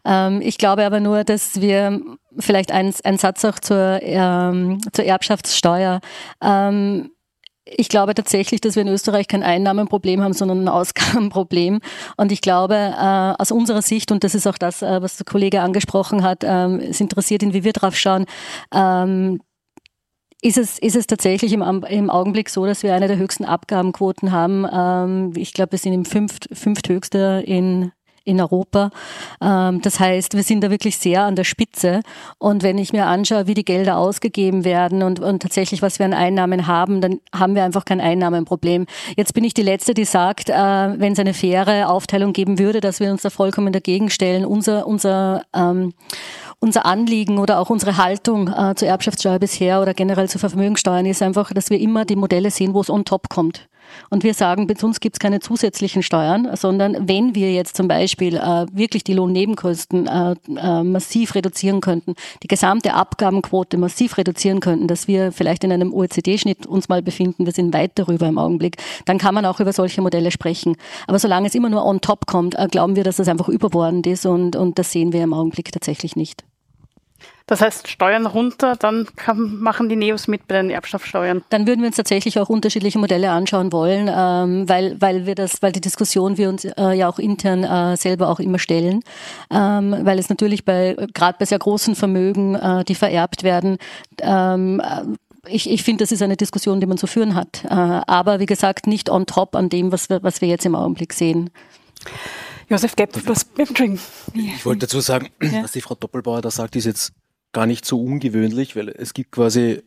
Ähm, ich glaube aber nur, dass wir vielleicht ein, ein Satz auch zur, ähm, zur Erbschaftssteuer. Ähm, ich glaube tatsächlich, dass wir in Österreich kein Einnahmenproblem haben, sondern ein Ausgabenproblem. Und ich glaube, äh, aus unserer Sicht, und das ist auch das, äh, was der Kollege angesprochen hat, ähm, es interessiert ihn, wie wir drauf schauen, ähm, ist es, ist es tatsächlich im, im Augenblick so, dass wir eine der höchsten Abgabenquoten haben? Ähm, ich glaube, wir sind im fünft, fünfthöchste in, in Europa. Ähm, das heißt, wir sind da wirklich sehr an der Spitze. Und wenn ich mir anschaue, wie die Gelder ausgegeben werden und, und tatsächlich, was wir an Einnahmen haben, dann haben wir einfach kein Einnahmenproblem. Jetzt bin ich die Letzte, die sagt, äh, wenn es eine faire Aufteilung geben würde, dass wir uns da vollkommen dagegen stellen. Unser, unser ähm, unser Anliegen oder auch unsere Haltung äh, zur Erbschaftssteuer bisher oder generell zu Vermögensteuern ist einfach, dass wir immer die Modelle sehen, wo es on top kommt. Und wir sagen, bei uns gibt es keine zusätzlichen Steuern, sondern wenn wir jetzt zum Beispiel äh, wirklich die Lohnnebenkosten äh, äh, massiv reduzieren könnten, die gesamte Abgabenquote massiv reduzieren könnten, dass wir vielleicht in einem OECD-Schnitt uns mal befinden, wir sind weit darüber im Augenblick, dann kann man auch über solche Modelle sprechen. Aber solange es immer nur on top kommt, äh, glauben wir, dass das einfach überbordend ist und, und das sehen wir im Augenblick tatsächlich nicht. Das heißt, Steuern runter, dann kann, machen die Neos mit bei den Erbschaftssteuern. Dann würden wir uns tatsächlich auch unterschiedliche Modelle anschauen wollen, ähm, weil, weil wir das, weil die Diskussion wir uns äh, ja auch intern äh, selber auch immer stellen, ähm, weil es natürlich bei gerade bei sehr großen Vermögen, äh, die vererbt werden, ähm, ich, ich finde, das ist eine Diskussion, die man zu führen hat. Äh, aber wie gesagt, nicht on top an dem, was wir, was wir jetzt im Augenblick sehen. Josef Gepp, was Ich wollte dazu sagen, ja. was die Frau Doppelbauer da sagt, ist jetzt gar nicht so ungewöhnlich, weil es gibt quasi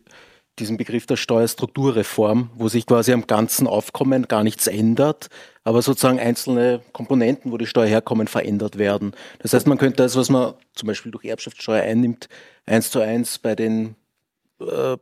diesen Begriff der Steuerstrukturreform, wo sich quasi am ganzen Aufkommen gar nichts ändert, aber sozusagen einzelne Komponenten, wo die Steuer herkommen, verändert werden. Das heißt, man könnte das, was man zum Beispiel durch Erbschaftssteuer einnimmt, eins zu eins bei den äh,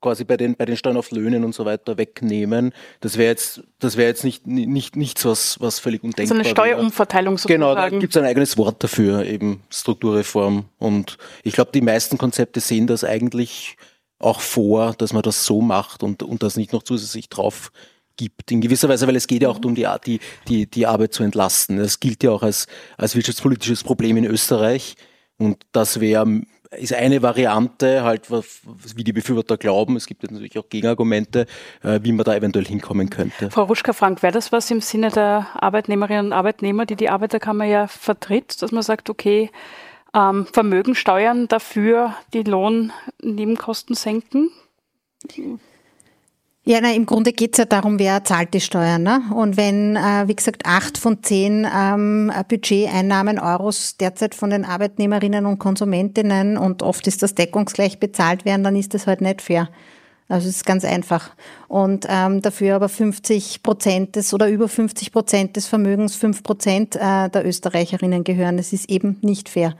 quasi bei den, bei den Steuern auf Löhnen und so weiter wegnehmen. Das wäre jetzt, das wäre jetzt nicht, nicht, nichts, was, was völlig undenkbar ist. So eine Steuerumverteilung sozusagen. Genau, da gibt es ein eigenes Wort dafür, eben Strukturreform. Und ich glaube, die meisten Konzepte sehen das eigentlich auch vor, dass man das so macht und, und das nicht noch zusätzlich drauf gibt. In gewisser Weise, weil es geht ja auch darum, die, die, die, die Arbeit zu entlasten. Das gilt ja auch als, als wirtschaftspolitisches Problem in Österreich. Und das wäre ist eine Variante, halt, wie die Befürworter glauben. Es gibt natürlich auch Gegenargumente, äh, wie man da eventuell hinkommen könnte. Frau Ruschka-Frank, wäre das was im Sinne der Arbeitnehmerinnen und Arbeitnehmer, die die Arbeiterkammer ja vertritt, dass man sagt, okay, ähm, Vermögen steuern, dafür die Lohnnebenkosten senken? Ja, na, im Grunde geht es ja darum, wer zahlt die Steuern. Ne? Und wenn, äh, wie gesagt, acht von zehn ähm, Budgeteinnahmen Euros derzeit von den Arbeitnehmerinnen und Konsumentinnen und oft ist das deckungsgleich bezahlt werden, dann ist das halt nicht fair. Also es ist ganz einfach. Und ähm, dafür aber 50 Prozent des oder über 50 Prozent des Vermögens 5 Prozent äh, der Österreicherinnen gehören. Das ist eben nicht fair.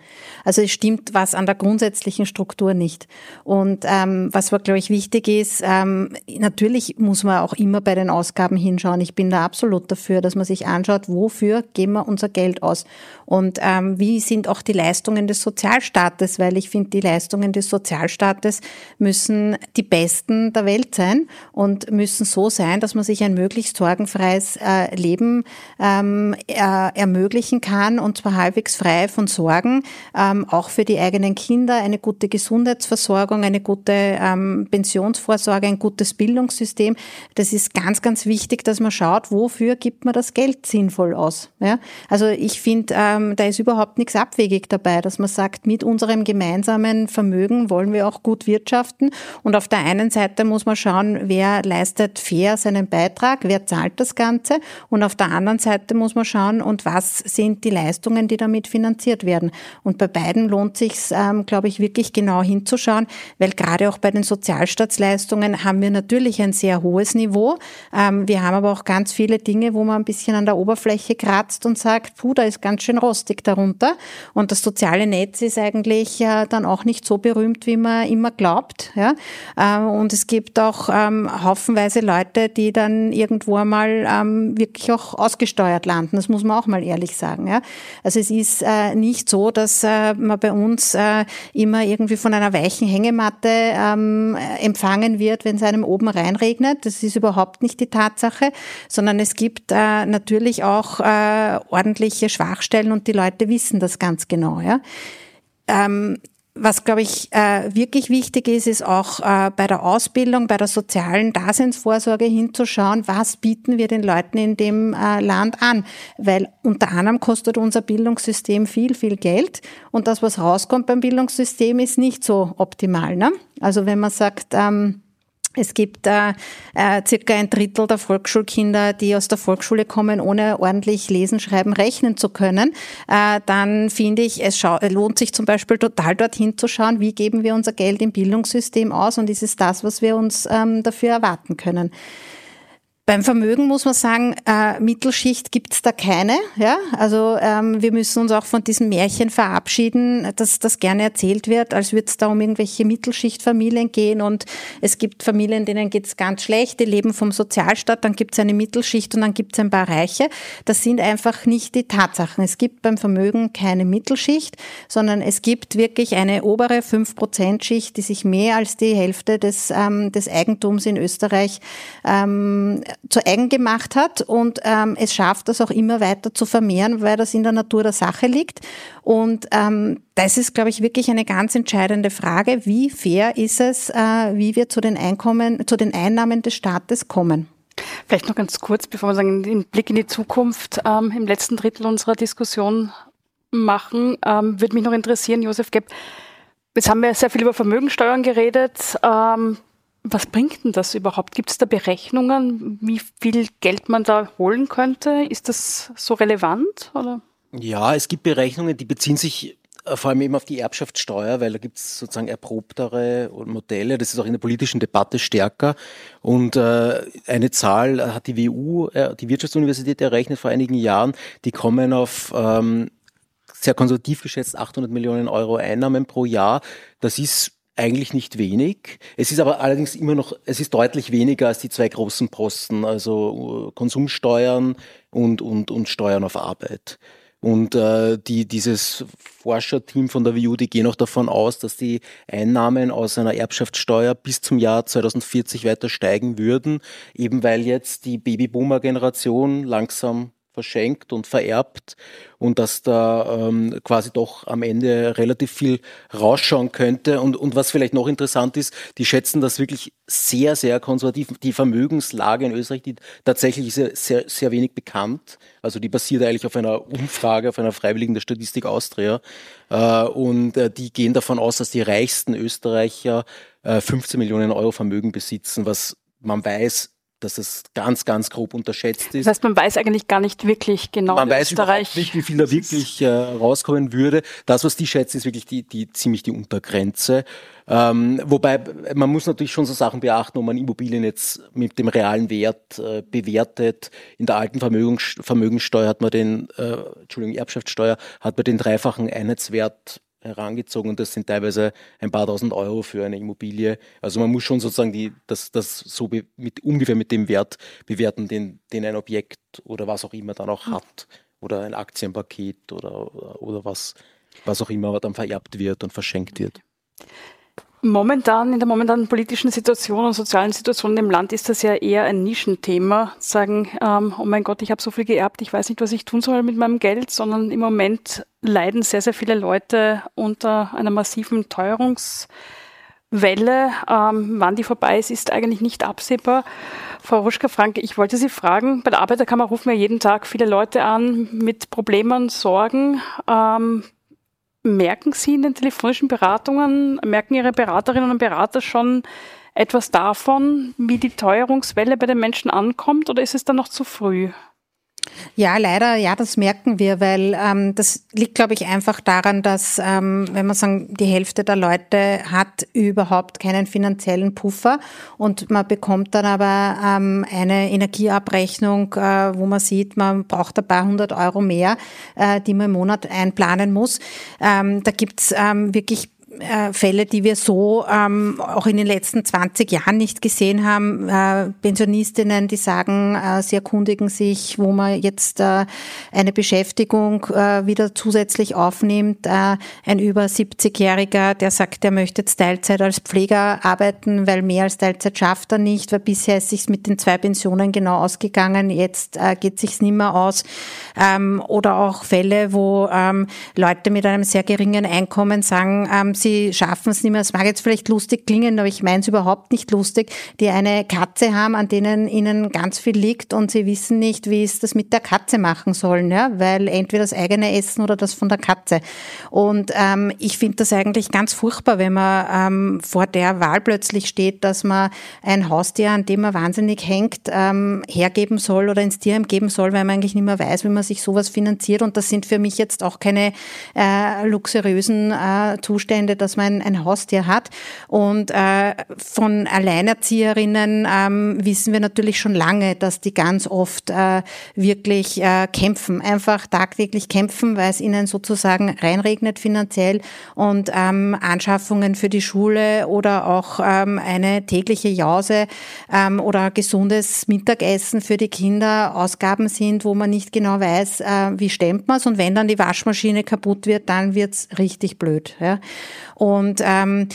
Also es stimmt was an der grundsätzlichen Struktur nicht. Und ähm, was, glaube ich, wichtig ist, ähm, natürlich muss man auch immer bei den Ausgaben hinschauen. Ich bin da absolut dafür, dass man sich anschaut, wofür geben wir unser Geld aus und ähm, wie sind auch die Leistungen des Sozialstaates, weil ich finde, die Leistungen des Sozialstaates müssen die besten der Welt sein und müssen so sein, dass man sich ein möglichst sorgenfreies äh, Leben ähm, er, ermöglichen kann und zwar halbwegs frei von Sorgen, ähm, auch für die eigenen Kinder, eine gute Gesundheitsversorgung, eine gute ähm, Pensionsvorsorge, ein gutes Bildungssystem. Das ist ganz, ganz wichtig, dass man schaut, wofür gibt man das Geld sinnvoll aus. Ja? Also ich finde, ähm, da ist überhaupt nichts abwegig dabei, dass man sagt, mit unserem gemeinsamen Vermögen wollen wir auch gut wirtschaften. Und auf der einen Seite muss man schauen, wer leistet fair seinen Beitrag, wer zahlt das Ganze. Und auf der anderen Seite muss man schauen, und was sind die Leistungen, die damit finanziert werden. Und bei beiden lohnt sich, ähm, glaube ich, wirklich genau hinzuschauen, weil gerade auch bei den Sozialstaatsleistungen haben wir natürlich ein sehr hohes Niveau. Ähm, wir haben aber auch ganz viele Dinge, wo man ein bisschen an der Oberfläche kratzt und sagt, puh, da ist ganz schön rostig darunter. Und das soziale Netz ist eigentlich äh, dann auch nicht so berühmt, wie man immer glaubt. Ja? Äh, und es gibt auch ähm, haufenweise Leute, die dann irgendwo einmal ähm, wirklich auch ausgesteuert landen. Das muss man auch mal ehrlich sagen. Ja? Also es ist äh, nicht so, dass äh, man bei uns äh, immer irgendwie von einer weichen Hängematte ähm, empfangen wird, wenn es einem oben reinregnet. Das ist überhaupt nicht die Tatsache, sondern es gibt äh, natürlich auch äh, ordentliche Schwachstellen und die Leute wissen das ganz genau. Ja? Ähm, was, glaube ich, äh, wirklich wichtig ist, ist auch äh, bei der Ausbildung, bei der sozialen Daseinsvorsorge hinzuschauen, was bieten wir den Leuten in dem äh, Land an. Weil unter anderem kostet unser Bildungssystem viel, viel Geld und das, was rauskommt beim Bildungssystem, ist nicht so optimal. Ne? Also wenn man sagt, ähm, es gibt äh, äh, circa ein Drittel der Volksschulkinder, die aus der Volksschule kommen, ohne ordentlich lesen, schreiben, rechnen zu können. Äh, dann finde ich, es lohnt sich zum Beispiel total dorthin zu schauen, wie geben wir unser Geld im Bildungssystem aus und ist es das, was wir uns ähm, dafür erwarten können. Beim Vermögen muss man sagen, äh, Mittelschicht gibt's da keine. Ja? Also ähm, wir müssen uns auch von diesem Märchen verabschieden, dass das gerne erzählt wird, als würde es da um irgendwelche Mittelschichtfamilien gehen. Und es gibt Familien, denen geht's ganz schlecht, die leben vom Sozialstaat, dann gibt's eine Mittelschicht und dann gibt's ein paar Reiche. Das sind einfach nicht die Tatsachen. Es gibt beim Vermögen keine Mittelschicht, sondern es gibt wirklich eine obere 5%-Schicht, die sich mehr als die Hälfte des, ähm, des Eigentums in Österreich ähm, zu eigen gemacht hat und ähm, es schafft, das auch immer weiter zu vermehren, weil das in der Natur der Sache liegt. Und ähm, das ist, glaube ich, wirklich eine ganz entscheidende Frage. Wie fair ist es, äh, wie wir zu den Einkommen, zu den Einnahmen des Staates kommen? Vielleicht noch ganz kurz, bevor wir sagen, den Blick in die Zukunft ähm, im letzten Drittel unserer Diskussion machen, ähm, würde mich noch interessieren, Josef Gepp, Jetzt haben wir sehr viel über Vermögensteuern geredet. Ähm, was bringt denn das überhaupt? Gibt es da Berechnungen, wie viel Geld man da holen könnte? Ist das so relevant? Oder? Ja, es gibt Berechnungen, die beziehen sich äh, vor allem eben auf die Erbschaftssteuer, weil da gibt es sozusagen erprobtere Modelle. Das ist auch in der politischen Debatte stärker. Und äh, eine Zahl hat die WU, äh, die Wirtschaftsuniversität errechnet vor einigen Jahren. Die kommen auf ähm, sehr konservativ geschätzt 800 Millionen Euro Einnahmen pro Jahr. Das ist eigentlich nicht wenig. Es ist aber allerdings immer noch, es ist deutlich weniger als die zwei großen Posten, also uh, Konsumsteuern und, und, und Steuern auf Arbeit. Und äh, die, dieses Forscherteam von der WU, die gehen auch davon aus, dass die Einnahmen aus einer Erbschaftssteuer bis zum Jahr 2040 weiter steigen würden, eben weil jetzt die Babyboomer-Generation langsam verschenkt und vererbt und dass da ähm, quasi doch am Ende relativ viel rausschauen könnte. Und, und was vielleicht noch interessant ist, die schätzen das wirklich sehr, sehr konservativ. Die Vermögenslage in Österreich, die tatsächlich ist sehr, sehr wenig bekannt. Also die basiert eigentlich auf einer Umfrage, auf einer Freiwilligen der Statistik Austria. Äh, und äh, die gehen davon aus, dass die reichsten Österreicher äh, 15 Millionen Euro Vermögen besitzen, was man weiß, dass es ganz, ganz grob unterschätzt ist. Das heißt, man weiß eigentlich gar nicht wirklich genau, man weiß Österreich nicht, wie viel da wirklich äh, rauskommen würde. Das, was die schätzen, ist wirklich die, die ziemlich die Untergrenze. Ähm, wobei man muss natürlich schon so Sachen beachten, ob man Immobilien jetzt mit dem realen Wert äh, bewertet. In der alten Vermögens, Vermögenssteuer hat man den, äh, Entschuldigung, Erbschaftssteuer hat man den dreifachen Einheitswert herangezogen und das sind teilweise ein paar tausend Euro für eine Immobilie. Also man muss schon sozusagen die, das, das so mit, ungefähr mit dem Wert bewerten, den, den ein Objekt oder was auch immer dann auch hm. hat oder ein Aktienpaket oder, oder was, was auch immer dann vererbt wird und verschenkt wird. Momentan, in der momentanen politischen Situation und sozialen Situation im Land ist das ja eher ein Nischenthema. Sagen, ähm, oh mein Gott, ich habe so viel geerbt, ich weiß nicht, was ich tun soll mit meinem Geld, sondern im Moment leiden sehr, sehr viele Leute unter einer massiven Teuerungswelle. Ähm, wann die vorbei ist, ist eigentlich nicht absehbar. Frau Ruschka-Frank, ich wollte Sie fragen, bei der Arbeiterkammer rufen wir jeden Tag viele Leute an mit Problemen, Sorgen. Ähm, merken Sie in den telefonischen Beratungen, merken Ihre Beraterinnen und Berater schon etwas davon, wie die Teuerungswelle bei den Menschen ankommt oder ist es dann noch zu früh? Ja, leider, ja, das merken wir, weil ähm, das liegt, glaube ich, einfach daran, dass, ähm, wenn man sagen, die Hälfte der Leute hat überhaupt keinen finanziellen Puffer und man bekommt dann aber ähm, eine Energieabrechnung, äh, wo man sieht, man braucht ein paar hundert Euro mehr, äh, die man im Monat einplanen muss. Ähm, da gibt's ähm, wirklich äh, Fälle, die wir so ähm, auch in den letzten 20 Jahren nicht gesehen haben. Äh, Pensionistinnen, die sagen, äh, sie erkundigen sich, wo man jetzt äh, eine Beschäftigung äh, wieder zusätzlich aufnimmt. Ein über 70-Jähriger, der sagt, er möchte jetzt Teilzeit als Pfleger arbeiten, weil mehr als Teilzeit schafft er nicht, weil bisher ist sich mit den zwei Pensionen genau ausgegangen, jetzt geht sich's nicht mehr aus. Ähm, oder auch Fälle, wo ähm, Leute mit einem sehr geringen Einkommen sagen, ähm, sie sie schaffen es nicht mehr. Es mag jetzt vielleicht lustig klingen, aber ich meine es überhaupt nicht lustig, die eine Katze haben, an denen ihnen ganz viel liegt und sie wissen nicht, wie es das mit der Katze machen sollen, ja, weil entweder das eigene Essen oder das von der Katze. Und ähm, ich finde das eigentlich ganz furchtbar, wenn man ähm, vor der Wahl plötzlich steht, dass man ein Haustier, an dem man wahnsinnig hängt, ähm, hergeben soll oder ins Tierheim geben soll, weil man eigentlich nicht mehr weiß, wie man sich sowas finanziert. Und das sind für mich jetzt auch keine äh, luxuriösen äh, Zustände, dass man ein Haustier hat. Und äh, von Alleinerzieherinnen ähm, wissen wir natürlich schon lange, dass die ganz oft äh, wirklich äh, kämpfen, einfach tagtäglich kämpfen, weil es ihnen sozusagen reinregnet finanziell und ähm, Anschaffungen für die Schule oder auch ähm, eine tägliche Jause ähm, oder gesundes Mittagessen für die Kinder Ausgaben sind, wo man nicht genau weiß, äh, wie stemmt man es. Und wenn dann die Waschmaschine kaputt wird, dann wird's richtig blöd. Ja. Und ähm,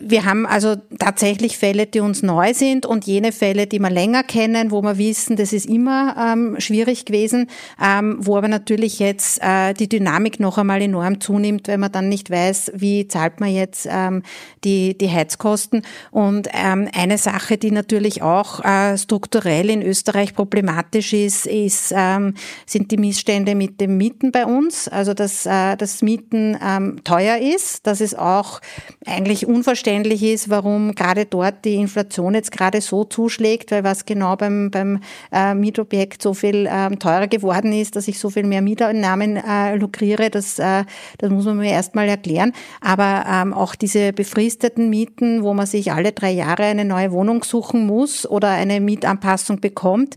wir haben also tatsächlich Fälle, die uns neu sind und jene Fälle, die wir länger kennen, wo wir wissen, das ist immer ähm, schwierig gewesen, ähm, wo aber natürlich jetzt äh, die Dynamik noch einmal enorm zunimmt, wenn man dann nicht weiß, wie zahlt man jetzt ähm, die, die Heizkosten. Und ähm, eine Sache, die natürlich auch äh, strukturell in Österreich problematisch ist, ist ähm, sind die Missstände mit dem Mieten bei uns. Also dass äh, das Mieten ähm, teuer ist, dass es auch eigentlich unverständlich unverständlich ist, warum gerade dort die Inflation jetzt gerade so zuschlägt, weil was genau beim, beim äh, Mietobjekt so viel ähm, teurer geworden ist, dass ich so viel mehr Mieteinnahmen äh, lukriere, das, äh, das muss man mir erstmal erklären. Aber ähm, auch diese befristeten Mieten, wo man sich alle drei Jahre eine neue Wohnung suchen muss oder eine Mietanpassung bekommt,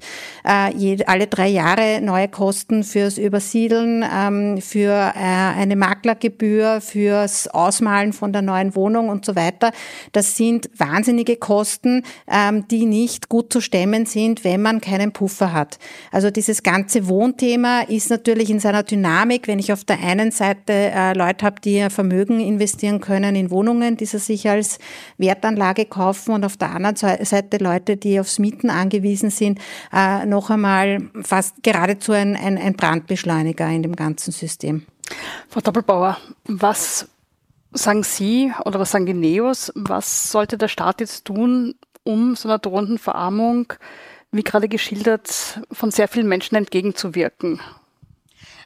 äh, je, alle drei Jahre neue Kosten fürs Übersiedeln, ähm, für äh, eine Maklergebühr, fürs Ausmalen von der neuen Wohnung und so weiter. Das sind wahnsinnige Kosten, ähm, die nicht gut zu stemmen sind, wenn man keinen Puffer hat. Also dieses ganze Wohnthema ist natürlich in seiner Dynamik, wenn ich auf der einen Seite äh, Leute habe, die ihr Vermögen investieren können in Wohnungen, die sie sich als Wertanlage kaufen und auf der anderen Seite Leute, die aufs Mieten angewiesen sind, äh, noch einmal fast geradezu ein, ein, ein Brandbeschleuniger in dem ganzen System. Frau Doppelbauer, was sagen Sie oder was sagen die Neos, was sollte der Staat jetzt tun, um so einer drohenden Verarmung, wie gerade geschildert, von sehr vielen Menschen entgegenzuwirken?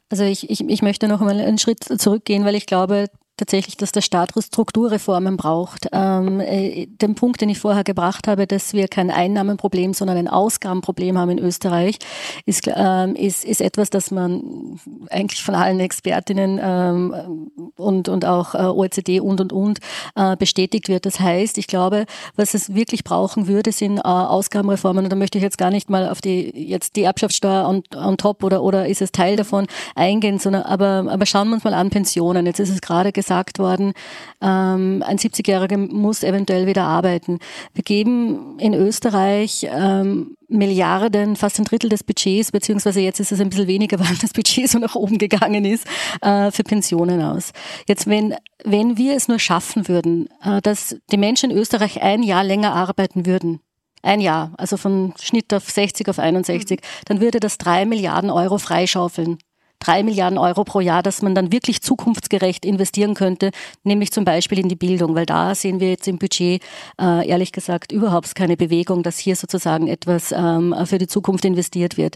Also ich, ich, ich möchte noch einmal einen Schritt zurückgehen, weil ich glaube, tatsächlich, dass der Staat Strukturreformen braucht. Ähm, äh, den Punkt, den ich vorher gebracht habe, dass wir kein Einnahmenproblem, sondern ein Ausgabenproblem haben in Österreich, ist, ähm, ist, ist etwas, das man eigentlich von allen Expertinnen ähm, und, und auch äh, OECD und und und äh, bestätigt wird. Das heißt, ich glaube, was es wirklich brauchen würde, sind äh, Ausgabenreformen. Und da möchte ich jetzt gar nicht mal auf die jetzt die Erbschaftssteuer on, on top oder, oder ist es Teil davon eingehen, sondern aber, aber schauen wir uns mal an Pensionen. Jetzt ist es gerade gesagt, gesagt worden, ähm, ein 70-Jähriger muss eventuell wieder arbeiten. Wir geben in Österreich ähm, Milliarden, fast ein Drittel des Budgets, beziehungsweise jetzt ist es ein bisschen weniger, weil das Budget so nach oben gegangen ist, äh, für Pensionen aus. Jetzt, wenn, wenn wir es nur schaffen würden, äh, dass die Menschen in Österreich ein Jahr länger arbeiten würden, ein Jahr, also von Schnitt auf 60 auf 61, mhm. dann würde das drei Milliarden Euro freischaufeln drei Milliarden Euro pro Jahr, dass man dann wirklich zukunftsgerecht investieren könnte, nämlich zum Beispiel in die Bildung, weil da sehen wir jetzt im Budget äh, ehrlich gesagt überhaupt keine Bewegung, dass hier sozusagen etwas ähm, für die Zukunft investiert wird.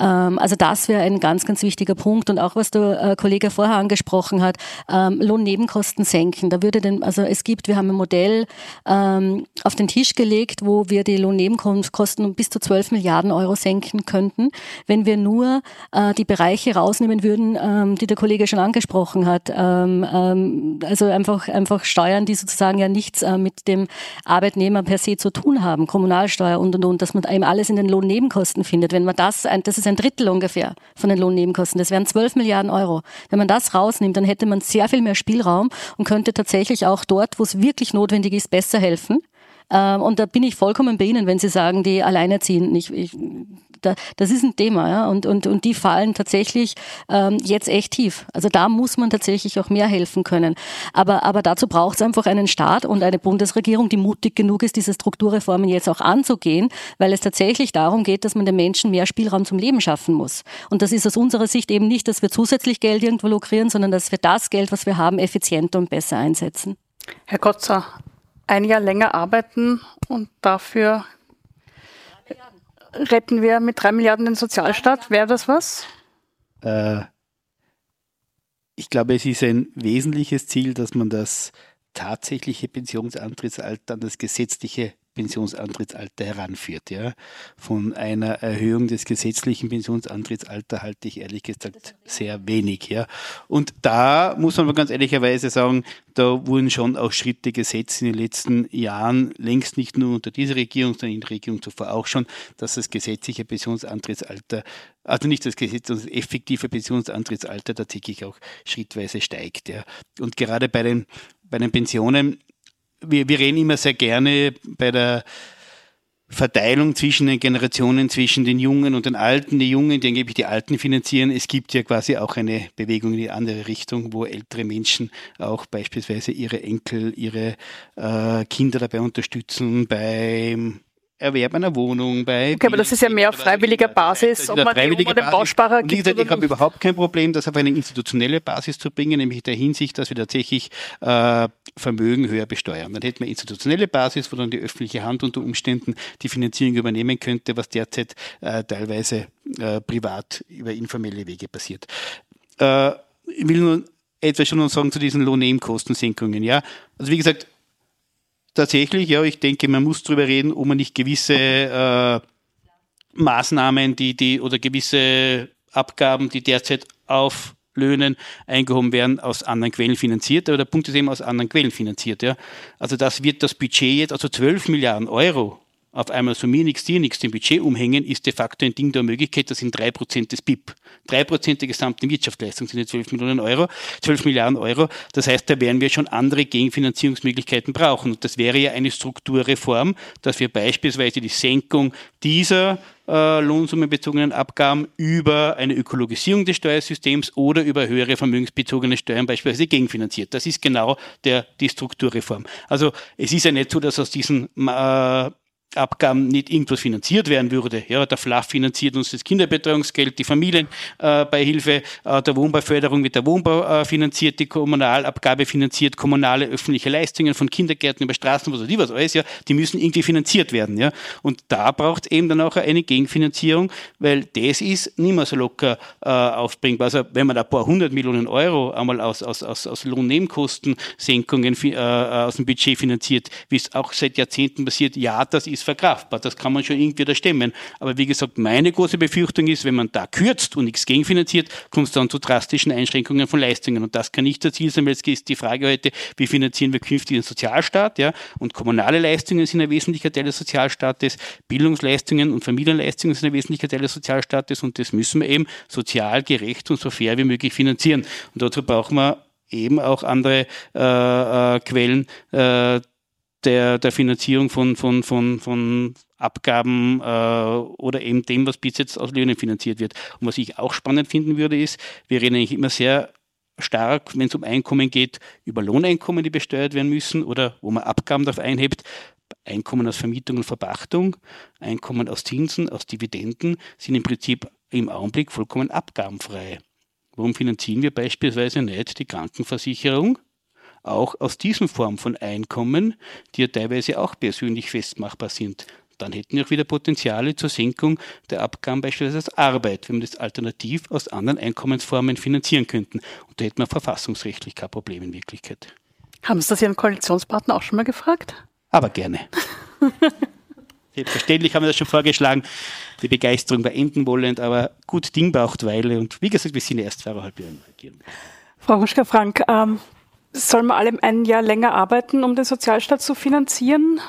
Ähm, also das wäre ein ganz, ganz wichtiger Punkt und auch was der äh, Kollege vorher angesprochen hat, ähm, Lohnnebenkosten senken. Da würde denn, also es gibt, wir haben ein Modell auf den Tisch gelegt, wo wir die Lohnnebenkosten um bis zu 12 Milliarden Euro senken könnten, wenn wir nur äh, die Bereiche raus rausnehmen würden, ähm, die der Kollege schon angesprochen hat. Ähm, ähm, also einfach, einfach Steuern, die sozusagen ja nichts äh, mit dem Arbeitnehmer per se zu tun haben, Kommunalsteuer und und und, dass man eben alles in den Lohnnebenkosten findet. Wenn man das, das ist ein Drittel ungefähr von den Lohnnebenkosten, das wären 12 Milliarden Euro. Wenn man das rausnimmt, dann hätte man sehr viel mehr Spielraum und könnte tatsächlich auch dort, wo es wirklich notwendig ist, besser helfen. Und da bin ich vollkommen bei Ihnen, wenn Sie sagen, die Alleinerziehenden. Ich, ich, da, das ist ein Thema, ja, und, und, und die fallen tatsächlich ähm, jetzt echt tief. Also da muss man tatsächlich auch mehr helfen können. Aber, aber dazu braucht es einfach einen Staat und eine Bundesregierung, die mutig genug ist, diese Strukturreformen jetzt auch anzugehen, weil es tatsächlich darum geht, dass man den Menschen mehr Spielraum zum Leben schaffen muss. Und das ist aus unserer Sicht eben nicht, dass wir zusätzlich Geld irgendwo lukrieren, sondern dass wir das Geld, was wir haben, effizienter und besser einsetzen. Herr Kotzer, ein Jahr länger arbeiten und dafür retten wir mit drei Milliarden den Sozialstaat. Wäre das was? Äh, ich glaube, es ist ein wesentliches Ziel, dass man das tatsächliche Pensionsantrittsalter an das gesetzliche Pensionsantrittsalter heranführt. Ja. Von einer Erhöhung des gesetzlichen Pensionsantrittsalters halte ich ehrlich gesagt sehr wenig. Ja. Und da muss man ganz ehrlicherweise sagen, da wurden schon auch Schritte gesetzt in den letzten Jahren, längst nicht nur unter dieser Regierung, sondern in der Regierung zuvor auch schon, dass das gesetzliche Pensionsantrittsalter, also nicht das Gesetz, sondern das effektive Pensionsantrittsalter tatsächlich auch schrittweise steigt. Ja. Und gerade bei den bei den Pensionen wir, wir reden immer sehr gerne bei der Verteilung zwischen den Generationen, zwischen den Jungen und den Alten. Die Jungen, die angeblich die Alten finanzieren. Es gibt ja quasi auch eine Bewegung in die andere Richtung, wo ältere Menschen auch beispielsweise ihre Enkel, ihre äh, Kinder dabei unterstützen beim Erwerb einer Wohnung bei. Okay, aber das ist ja mehr auf freiwilliger Basis, ob man freiwillige den Bausparer gibt. Wie gesagt, ich habe überhaupt kein Problem, das auf eine institutionelle Basis zu bringen, nämlich in der Hinsicht, dass wir tatsächlich äh, Vermögen höher besteuern. Dann hätten wir institutionelle Basis, wo dann die öffentliche Hand unter Umständen die Finanzierung übernehmen könnte, was derzeit äh, teilweise äh, privat über informelle Wege passiert. Äh, ich will nur etwas schon noch sagen zu diesen Lohnnebenkostensenkungen. Ja, also wie gesagt, tatsächlich, ja, ich denke, man muss darüber reden, ob man nicht gewisse äh, Maßnahmen, die, die oder gewisse Abgaben, die derzeit auf Löhnen eingehoben werden, aus anderen Quellen finanziert. Aber der Punkt ist eben aus anderen Quellen finanziert. Ja. Also das wird das Budget jetzt, also 12 Milliarden Euro auf einmal so mir nichts, dir nichts dem Budget umhängen, ist de facto ein Ding der Möglichkeit, das sind drei Prozent des BIP. Drei Prozent der gesamten Wirtschaftsleistung sind jetzt 12 Millionen Euro, 12 Milliarden Euro. Das heißt, da werden wir schon andere Gegenfinanzierungsmöglichkeiten brauchen. Und das wäre ja eine Strukturreform, dass wir beispielsweise die Senkung dieser äh, lohnsummenbezogenen Abgaben über eine Ökologisierung des Steuersystems oder über höhere vermögensbezogene Steuern beispielsweise gegenfinanziert. Das ist genau der, die Strukturreform. Also es ist ja nicht so, dass aus diesen äh, Abgaben nicht irgendwas finanziert werden würde. Ja, der FLAF finanziert uns das Kinderbetreuungsgeld, die Familienbeihilfe, äh, äh, der Wohnbauförderung wird der Wohnbau äh, finanziert, die Kommunalabgabe finanziert, kommunale öffentliche Leistungen von Kindergärten über Straßen, was weiß ich was alles, ja, die müssen irgendwie finanziert werden. Ja. Und da braucht es eben dann auch eine Gegenfinanzierung, weil das ist nicht mehr so locker äh, aufbringbar. Also wenn man ein paar hundert Millionen Euro einmal aus, aus, aus, aus Lohnnebenkostensenkungen äh, aus dem Budget finanziert, wie es auch seit Jahrzehnten passiert, ja, das ist ist verkraftbar. Das kann man schon irgendwie da stemmen. Aber wie gesagt, meine große Befürchtung ist, wenn man da kürzt und nichts gegenfinanziert, kommt es dann zu drastischen Einschränkungen von Leistungen. Und das kann nicht das Ziel sein, weil es ist die Frage heute, wie finanzieren wir künftig den Sozialstaat? Ja? Und kommunale Leistungen sind ein wesentlicher Teil des Sozialstaates, Bildungsleistungen und Familienleistungen sind ein wesentlicher Teil des Sozialstaates und das müssen wir eben sozial gerecht und so fair wie möglich finanzieren. Und dazu brauchen wir eben auch andere äh, äh, Quellen äh, der, der Finanzierung von, von, von, von Abgaben äh, oder eben dem, was bis jetzt aus Löhnen finanziert wird. Und was ich auch spannend finden würde, ist, wir reden eigentlich immer sehr stark, wenn es um Einkommen geht, über Lohneinkommen, die besteuert werden müssen oder wo man Abgaben darauf einhebt. Einkommen aus Vermietung und Verpachtung, Einkommen aus Zinsen, aus Dividenden sind im Prinzip im Augenblick vollkommen abgabenfrei. Warum finanzieren wir beispielsweise nicht die Krankenversicherung? Auch aus diesen Formen von Einkommen, die ja teilweise auch persönlich festmachbar sind. Dann hätten wir auch wieder Potenziale zur Senkung der Abgaben beispielsweise als Arbeit, wenn wir das alternativ aus anderen Einkommensformen finanzieren könnten. Und da hätten wir verfassungsrechtlich kein Problem in Wirklichkeit. Haben Sie das Ihren Koalitionspartner auch schon mal gefragt? Aber gerne. Selbstverständlich haben wir das schon vorgeschlagen. Die Begeisterung war enden wollend, aber gut Ding braucht Weile. Und wie gesagt, wir sind erst zweieinhalb Jahre in der Regierung. Frau Ruschka-Frank, ähm, soll man alle ein Jahr länger arbeiten, um den Sozialstaat zu finanzieren?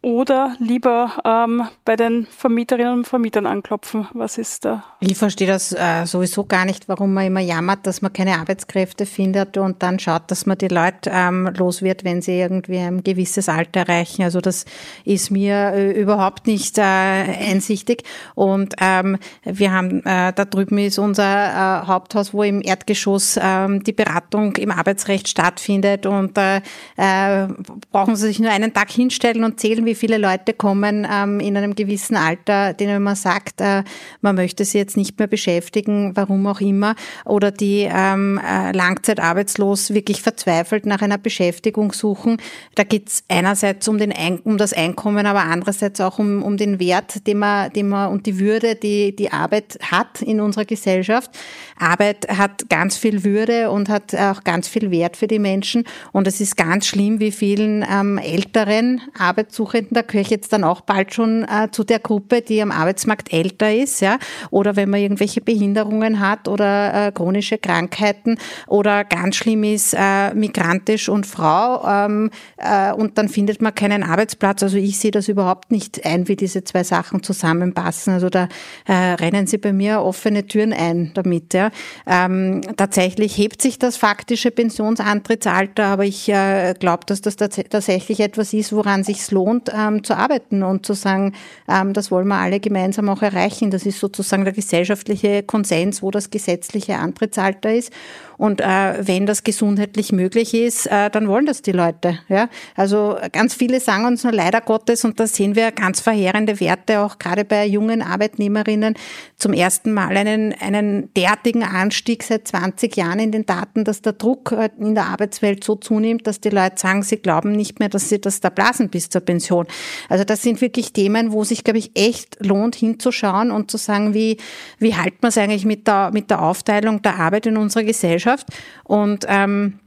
Oder lieber ähm, bei den Vermieterinnen und Vermietern anklopfen? Was ist da? Ich verstehe das äh, sowieso gar nicht, warum man immer jammert, dass man keine Arbeitskräfte findet und dann schaut, dass man die Leute ähm, los wird, wenn sie irgendwie ein gewisses Alter erreichen. Also das ist mir äh, überhaupt nicht äh, einsichtig. Und ähm, wir haben, äh, da drüben ist unser äh, Haupthaus, wo im Erdgeschoss äh, die Beratung im Arbeitsrecht stattfindet und äh, äh, brauchen Sie sich nur einen Tag hinstellen und zählen, wie viele Leute kommen ähm, in einem gewissen Alter, denen man sagt, äh, man möchte sie jetzt nicht mehr beschäftigen, warum auch immer, oder die ähm, äh, langzeitarbeitslos wirklich verzweifelt nach einer Beschäftigung suchen. Da geht es einerseits um, den Ein um das Einkommen, aber andererseits auch um, um den Wert, den man, den man und die Würde, die die Arbeit hat in unserer Gesellschaft. Arbeit hat ganz viel Würde und hat auch ganz viel Wert für die Menschen. Und es ist ganz schlimm, wie vielen ähm, älteren Arbeitssuchenden Arbeitenden, da gehöre ich jetzt dann auch bald schon äh, zu der Gruppe, die am Arbeitsmarkt älter ist, ja, oder wenn man irgendwelche Behinderungen hat oder äh, chronische Krankheiten oder ganz schlimm ist, äh, migrantisch und Frau, ähm, äh, und dann findet man keinen Arbeitsplatz. Also ich sehe das überhaupt nicht ein, wie diese zwei Sachen zusammenpassen. Also da äh, rennen sie bei mir offene Türen ein damit. Ja. Ähm, tatsächlich hebt sich das faktische Pensionsantrittsalter, aber ich äh, glaube, dass das tatsächlich etwas ist, woran sich lohnt, ähm, zu arbeiten und zu sagen, ähm, das wollen wir alle gemeinsam auch erreichen. Das ist sozusagen der gesellschaftliche Konsens, wo das gesetzliche Antrittsalter ist. Und äh, wenn das gesundheitlich möglich ist, äh, dann wollen das die Leute. Ja? Also ganz viele sagen uns nur leider Gottes, und da sehen wir ganz verheerende Werte, auch gerade bei jungen Arbeitnehmerinnen, zum ersten Mal einen, einen derartigen Anstieg seit 20 Jahren in den Daten, dass der Druck äh, in der Arbeitswelt so zunimmt, dass die Leute sagen, sie glauben nicht mehr, dass sie das da blasen bis zur Pension. Also das sind wirklich Themen, wo sich, glaube ich, echt lohnt hinzuschauen und zu sagen, wie, wie halten wir es eigentlich mit der, mit der Aufteilung der Arbeit in unserer Gesellschaft Gesellschaft. Und ähm,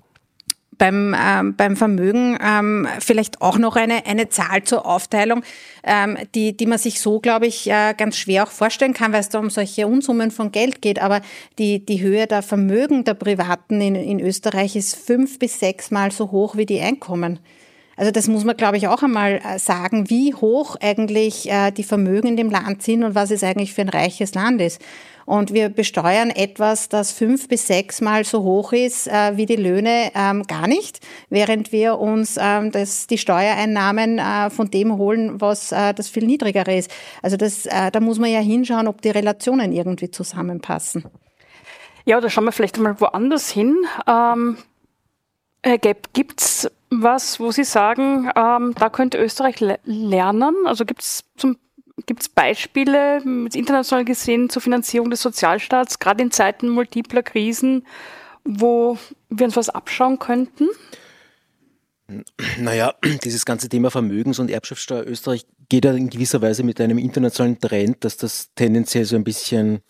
beim, ähm, beim Vermögen ähm, vielleicht auch noch eine, eine Zahl zur Aufteilung, ähm, die, die man sich so, glaube ich, äh, ganz schwer auch vorstellen kann, weil es da um solche Unsummen von Geld geht. Aber die, die Höhe der Vermögen der Privaten in, in Österreich ist fünf bis sechsmal so hoch wie die Einkommen. Also das muss man, glaube ich, auch einmal äh, sagen, wie hoch eigentlich äh, die Vermögen in dem Land sind und was es eigentlich für ein reiches Land ist. Und wir besteuern etwas, das fünf bis sechs Mal so hoch ist äh, wie die Löhne, ähm, gar nicht, während wir uns ähm, das, die Steuereinnahmen äh, von dem holen, was äh, das viel niedrigere ist. Also das, äh, da muss man ja hinschauen, ob die Relationen irgendwie zusammenpassen. Ja, oder schauen wir vielleicht mal woanders hin. Ähm, Gibt es was, wo Sie sagen, ähm, da könnte Österreich le lernen? Also gibt es Gibt es Beispiele, international gesehen, zur Finanzierung des Sozialstaats, gerade in Zeiten multipler Krisen, wo wir uns was abschauen könnten? Naja, dieses ganze Thema Vermögens- und Erbschaftssteuer Österreich geht ja in gewisser Weise mit einem internationalen Trend, dass das tendenziell so ein bisschen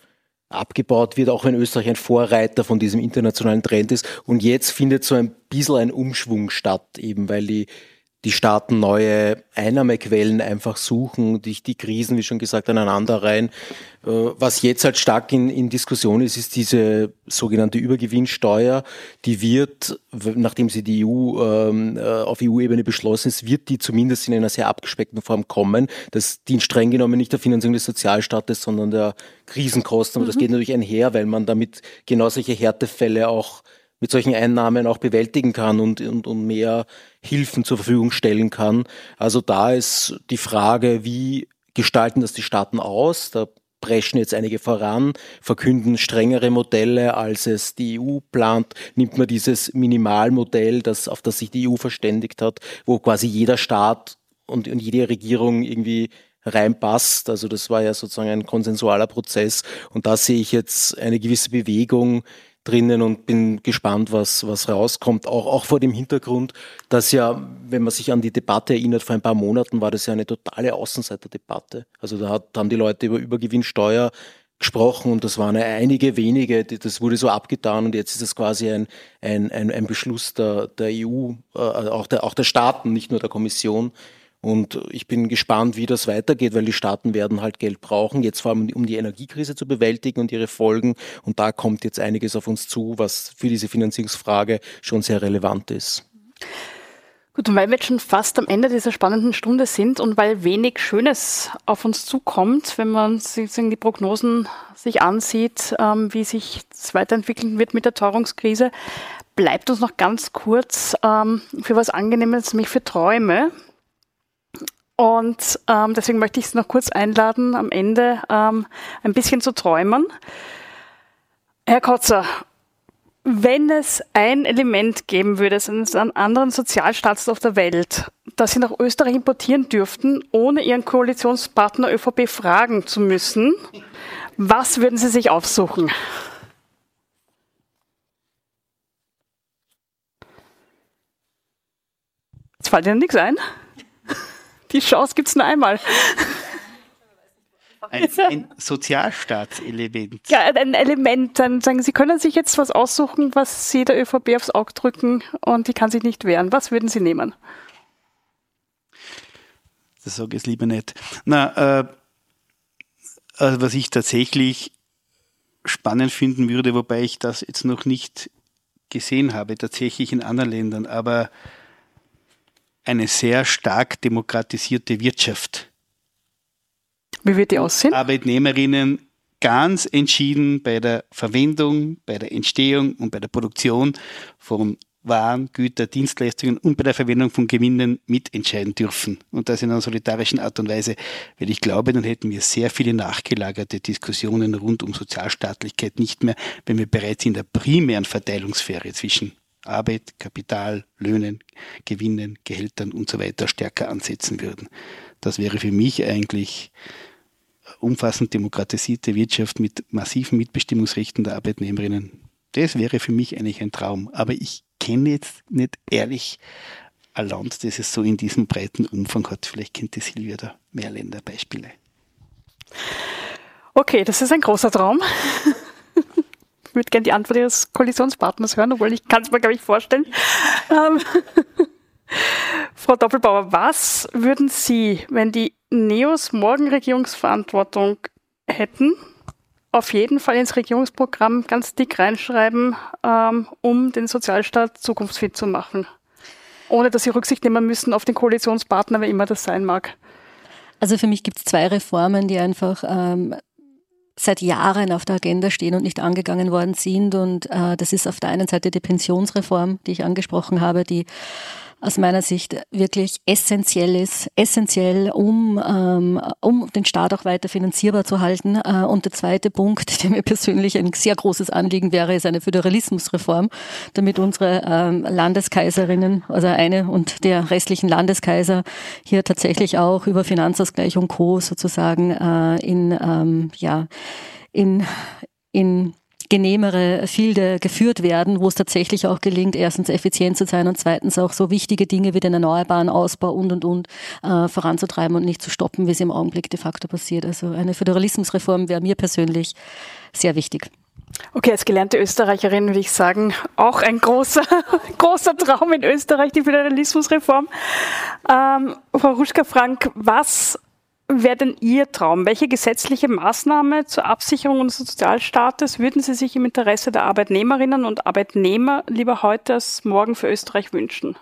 abgebaut wird, auch wenn Österreich ein Vorreiter von diesem internationalen Trend ist. Und jetzt findet so ein bisschen ein Umschwung statt, eben weil die die Staaten neue Einnahmequellen einfach suchen, die, die Krisen, wie schon gesagt, aneinander rein. Äh, was jetzt halt stark in, in Diskussion ist, ist diese sogenannte Übergewinnsteuer. Die wird, nachdem sie die EU ähm, äh, auf EU-Ebene beschlossen ist, wird die zumindest in einer sehr abgespeckten Form kommen. Das dient streng genommen nicht der Finanzierung des Sozialstaates, sondern der Krisenkosten. Aber mhm. das geht natürlich einher, weil man damit genau solche Härtefälle auch mit solchen Einnahmen auch bewältigen kann und, und, und mehr Hilfen zur Verfügung stellen kann. Also da ist die Frage, wie gestalten das die Staaten aus? Da preschen jetzt einige voran, verkünden strengere Modelle, als es die EU plant. Nimmt man dieses Minimalmodell, das, auf das sich die EU verständigt hat, wo quasi jeder Staat und, und jede Regierung irgendwie reinpasst. Also das war ja sozusagen ein konsensualer Prozess. Und da sehe ich jetzt eine gewisse Bewegung drinnen und bin gespannt, was, was rauskommt. Auch, auch vor dem Hintergrund, dass ja, wenn man sich an die Debatte erinnert, vor ein paar Monaten war das ja eine totale Außenseiterdebatte. Also da hat, haben die Leute über Übergewinnsteuer gesprochen und das waren einige wenige, das wurde so abgetan und jetzt ist es quasi ein, ein, ein, ein Beschluss der, der EU, äh, auch, der, auch der Staaten, nicht nur der Kommission, und ich bin gespannt, wie das weitergeht, weil die Staaten werden halt Geld brauchen, jetzt vor allem um die Energiekrise zu bewältigen und ihre Folgen. Und da kommt jetzt einiges auf uns zu, was für diese Finanzierungsfrage schon sehr relevant ist. Gut, und weil wir jetzt schon fast am Ende dieser spannenden Stunde sind und weil wenig Schönes auf uns zukommt, wenn man sich die Prognosen sich ansieht, ähm, wie sich das weiterentwickeln wird mit der Teuerungskrise, bleibt uns noch ganz kurz ähm, für was Angenehmes, nämlich für Träume. Und ähm, deswegen möchte ich Sie noch kurz einladen, am Ende ähm, ein bisschen zu träumen. Herr Kotzer, wenn es ein Element geben würde, es an anderen Sozialstaats auf der Welt, das Sie nach Österreich importieren dürften, ohne Ihren Koalitionspartner ÖVP fragen zu müssen, was würden Sie sich aufsuchen? Jetzt fällt Ihnen nichts ein? Die Chance gibt es nur einmal. Ein, ein Sozialstaatselement. Ja, ein Element. Dann sagen Sie, können sich jetzt was aussuchen, was Sie der ÖVP aufs Auge drücken und die kann sich nicht wehren. Was würden Sie nehmen? Das sage ich lieber nicht. Na, äh, also was ich tatsächlich spannend finden würde, wobei ich das jetzt noch nicht gesehen habe, tatsächlich in anderen Ländern, aber eine sehr stark demokratisierte Wirtschaft. Wie wird die aussehen? Arbeitnehmerinnen ganz entschieden bei der Verwendung, bei der Entstehung und bei der Produktion von Waren, Güter, Dienstleistungen und bei der Verwendung von Gewinnen mitentscheiden dürfen. Und das in einer solidarischen Art und Weise, weil ich glaube, dann hätten wir sehr viele nachgelagerte Diskussionen rund um Sozialstaatlichkeit nicht mehr, wenn wir bereits in der primären Verteilungssphäre zwischen Arbeit, Kapital, Löhnen, Gewinnen, Gehältern und so weiter stärker ansetzen würden. Das wäre für mich eigentlich umfassend demokratisierte Wirtschaft mit massiven Mitbestimmungsrechten der Arbeitnehmerinnen. Das wäre für mich eigentlich ein Traum. Aber ich kenne jetzt nicht ehrlich ein Land, das es so in diesem breiten Umfang hat. Vielleicht kennt die Silvia da mehr Länderbeispiele. Okay, das ist ein großer Traum. Würde gerne die Antwort Ihres Koalitionspartners hören, obwohl ich kann es mir, glaube ich, vorstellen. Ähm, Frau Doppelbauer, was würden Sie, wenn die Neos morgen Regierungsverantwortung hätten, auf jeden Fall ins Regierungsprogramm ganz dick reinschreiben, ähm, um den Sozialstaat zukunftsfit zu machen? Ohne dass Sie Rücksicht nehmen müssen auf den Koalitionspartner, wer immer das sein mag. Also für mich gibt es zwei Reformen, die einfach ähm, seit Jahren auf der Agenda stehen und nicht angegangen worden sind. Und äh, das ist auf der einen Seite die Pensionsreform, die ich angesprochen habe, die aus meiner Sicht wirklich essentiell ist, essentiell, um, ähm, um den Staat auch weiter finanzierbar zu halten. Äh, und der zweite Punkt, der mir persönlich ein sehr großes Anliegen wäre, ist eine Föderalismusreform, damit unsere ähm, Landeskaiserinnen, also eine und der restlichen Landeskaiser hier tatsächlich auch über Finanzausgleich und Co. sozusagen äh, in, ähm, ja, in, in genehmere Filde geführt werden, wo es tatsächlich auch gelingt, erstens effizient zu sein und zweitens auch so wichtige Dinge wie den erneuerbaren Ausbau und und und äh, voranzutreiben und nicht zu stoppen, wie es im Augenblick de facto passiert. Also eine Föderalismusreform wäre mir persönlich sehr wichtig. Okay, als gelernte Österreicherin würde ich sagen, auch ein großer, großer Traum in Österreich, die Föderalismusreform. Ähm, Frau Ruschka-Frank, was wäre denn Ihr Traum? Welche gesetzliche Maßnahme zur Absicherung unseres Sozialstaates würden Sie sich im Interesse der Arbeitnehmerinnen und Arbeitnehmer lieber heute als morgen für Österreich wünschen?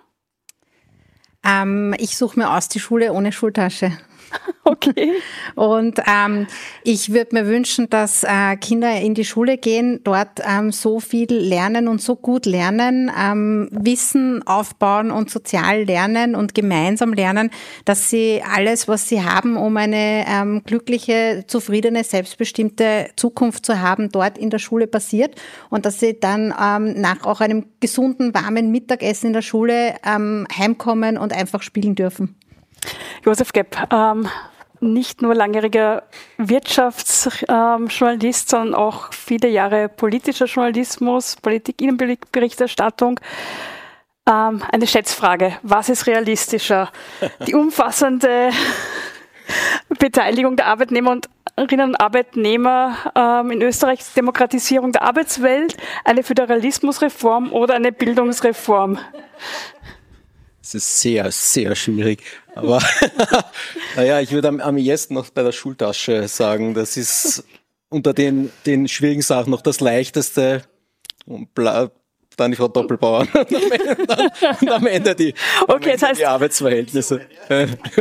Ähm, ich suche mir aus die Schule ohne Schultasche. Okay. Und ähm, ich würde mir wünschen, dass äh, Kinder in die Schule gehen, dort ähm, so viel lernen und so gut lernen, ähm, Wissen aufbauen und sozial lernen und gemeinsam lernen, dass sie alles, was sie haben, um eine ähm, glückliche, zufriedene, selbstbestimmte Zukunft zu haben, dort in der Schule passiert und dass sie dann ähm, nach auch einem gesunden, warmen Mittagessen in der Schule ähm, heimkommen und einfach spielen dürfen. Josef Gepp, ähm, nicht nur langjähriger Wirtschaftsjournalist, sondern auch viele Jahre politischer Journalismus, Politik-Innenberichterstattung. Ähm, eine Schätzfrage. Was ist realistischer? Die umfassende Beteiligung der Arbeitnehmerinnen und Arbeitnehmer ähm, in Österreich, Demokratisierung der Arbeitswelt, eine Föderalismusreform oder eine Bildungsreform? Es ist sehr, sehr schwierig. Aber naja, ich würde am, am ehesten noch bei der Schultasche sagen, das ist unter den, den schwierigen Sachen noch das leichteste. Und dann die Frau Doppelbauer und am Ende, dann, am Ende die, okay, das heißt, die Arbeitsverhältnisse.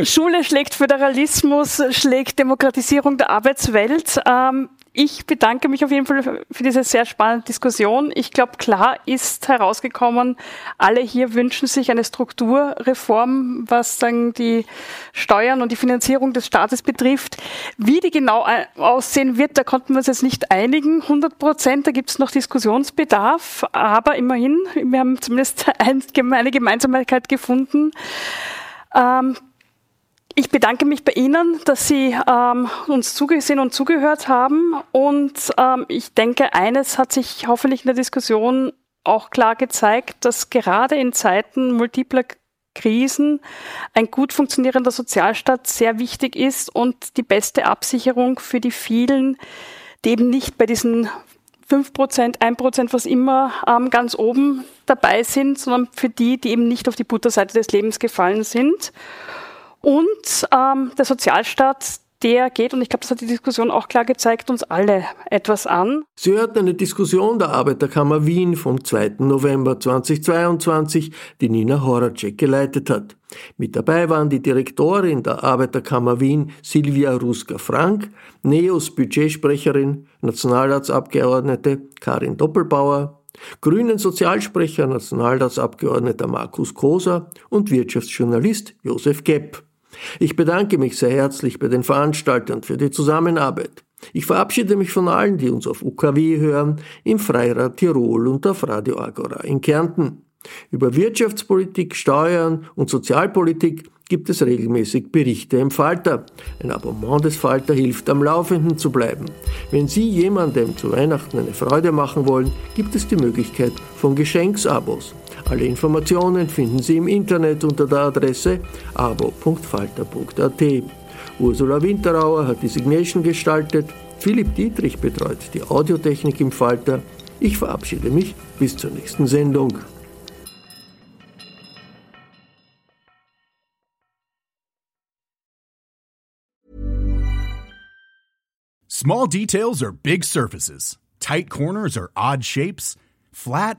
Schule schlägt Föderalismus, schlägt Demokratisierung der Arbeitswelt. Ähm, ich bedanke mich auf jeden Fall für diese sehr spannende Diskussion. Ich glaube, klar ist herausgekommen, alle hier wünschen sich eine Strukturreform, was dann die Steuern und die Finanzierung des Staates betrifft. Wie die genau aussehen wird, da konnten wir uns jetzt nicht einigen. 100 Prozent, da gibt es noch Diskussionsbedarf. Aber immerhin, wir haben zumindest eine Gemeinsamkeit gefunden. Ähm, ich bedanke mich bei Ihnen, dass Sie ähm, uns zugesehen und zugehört haben. Und ähm, ich denke, eines hat sich hoffentlich in der Diskussion auch klar gezeigt, dass gerade in Zeiten multipler Krisen ein gut funktionierender Sozialstaat sehr wichtig ist und die beste Absicherung für die vielen, die eben nicht bei diesen 5 Prozent, 1 Prozent, was immer ähm, ganz oben dabei sind, sondern für die, die eben nicht auf die Butterseite des Lebens gefallen sind. Und ähm, der Sozialstaat, der geht, und ich glaube, das hat die Diskussion auch klar gezeigt, uns alle etwas an. Sie hörten eine Diskussion der Arbeiterkammer Wien vom 2. November 2022, die Nina Horacek geleitet hat. Mit dabei waren die Direktorin der Arbeiterkammer Wien Silvia Ruska-Frank, NEOS Budgetsprecherin, Nationalratsabgeordnete Karin Doppelbauer, Grünen Sozialsprecher Nationalratsabgeordneter Markus Koser und Wirtschaftsjournalist Josef Gepp. Ich bedanke mich sehr herzlich bei den Veranstaltern für die Zusammenarbeit. Ich verabschiede mich von allen, die uns auf UKW hören, im Freirad Tirol und auf Radio Agora in Kärnten. Über Wirtschaftspolitik, Steuern und Sozialpolitik gibt es regelmäßig Berichte im Falter. Ein Abonnement des Falter hilft, am Laufenden zu bleiben. Wenn Sie jemandem zu Weihnachten eine Freude machen wollen, gibt es die Möglichkeit von Geschenksabos. Alle Informationen finden Sie im Internet unter der Adresse abo.falter.at. Ursula Winterauer hat die Signation gestaltet, Philipp Dietrich betreut die Audiotechnik im Falter. Ich verabschiede mich bis zur nächsten Sendung. Small details are big surfaces. Tight corners are odd shapes. Flat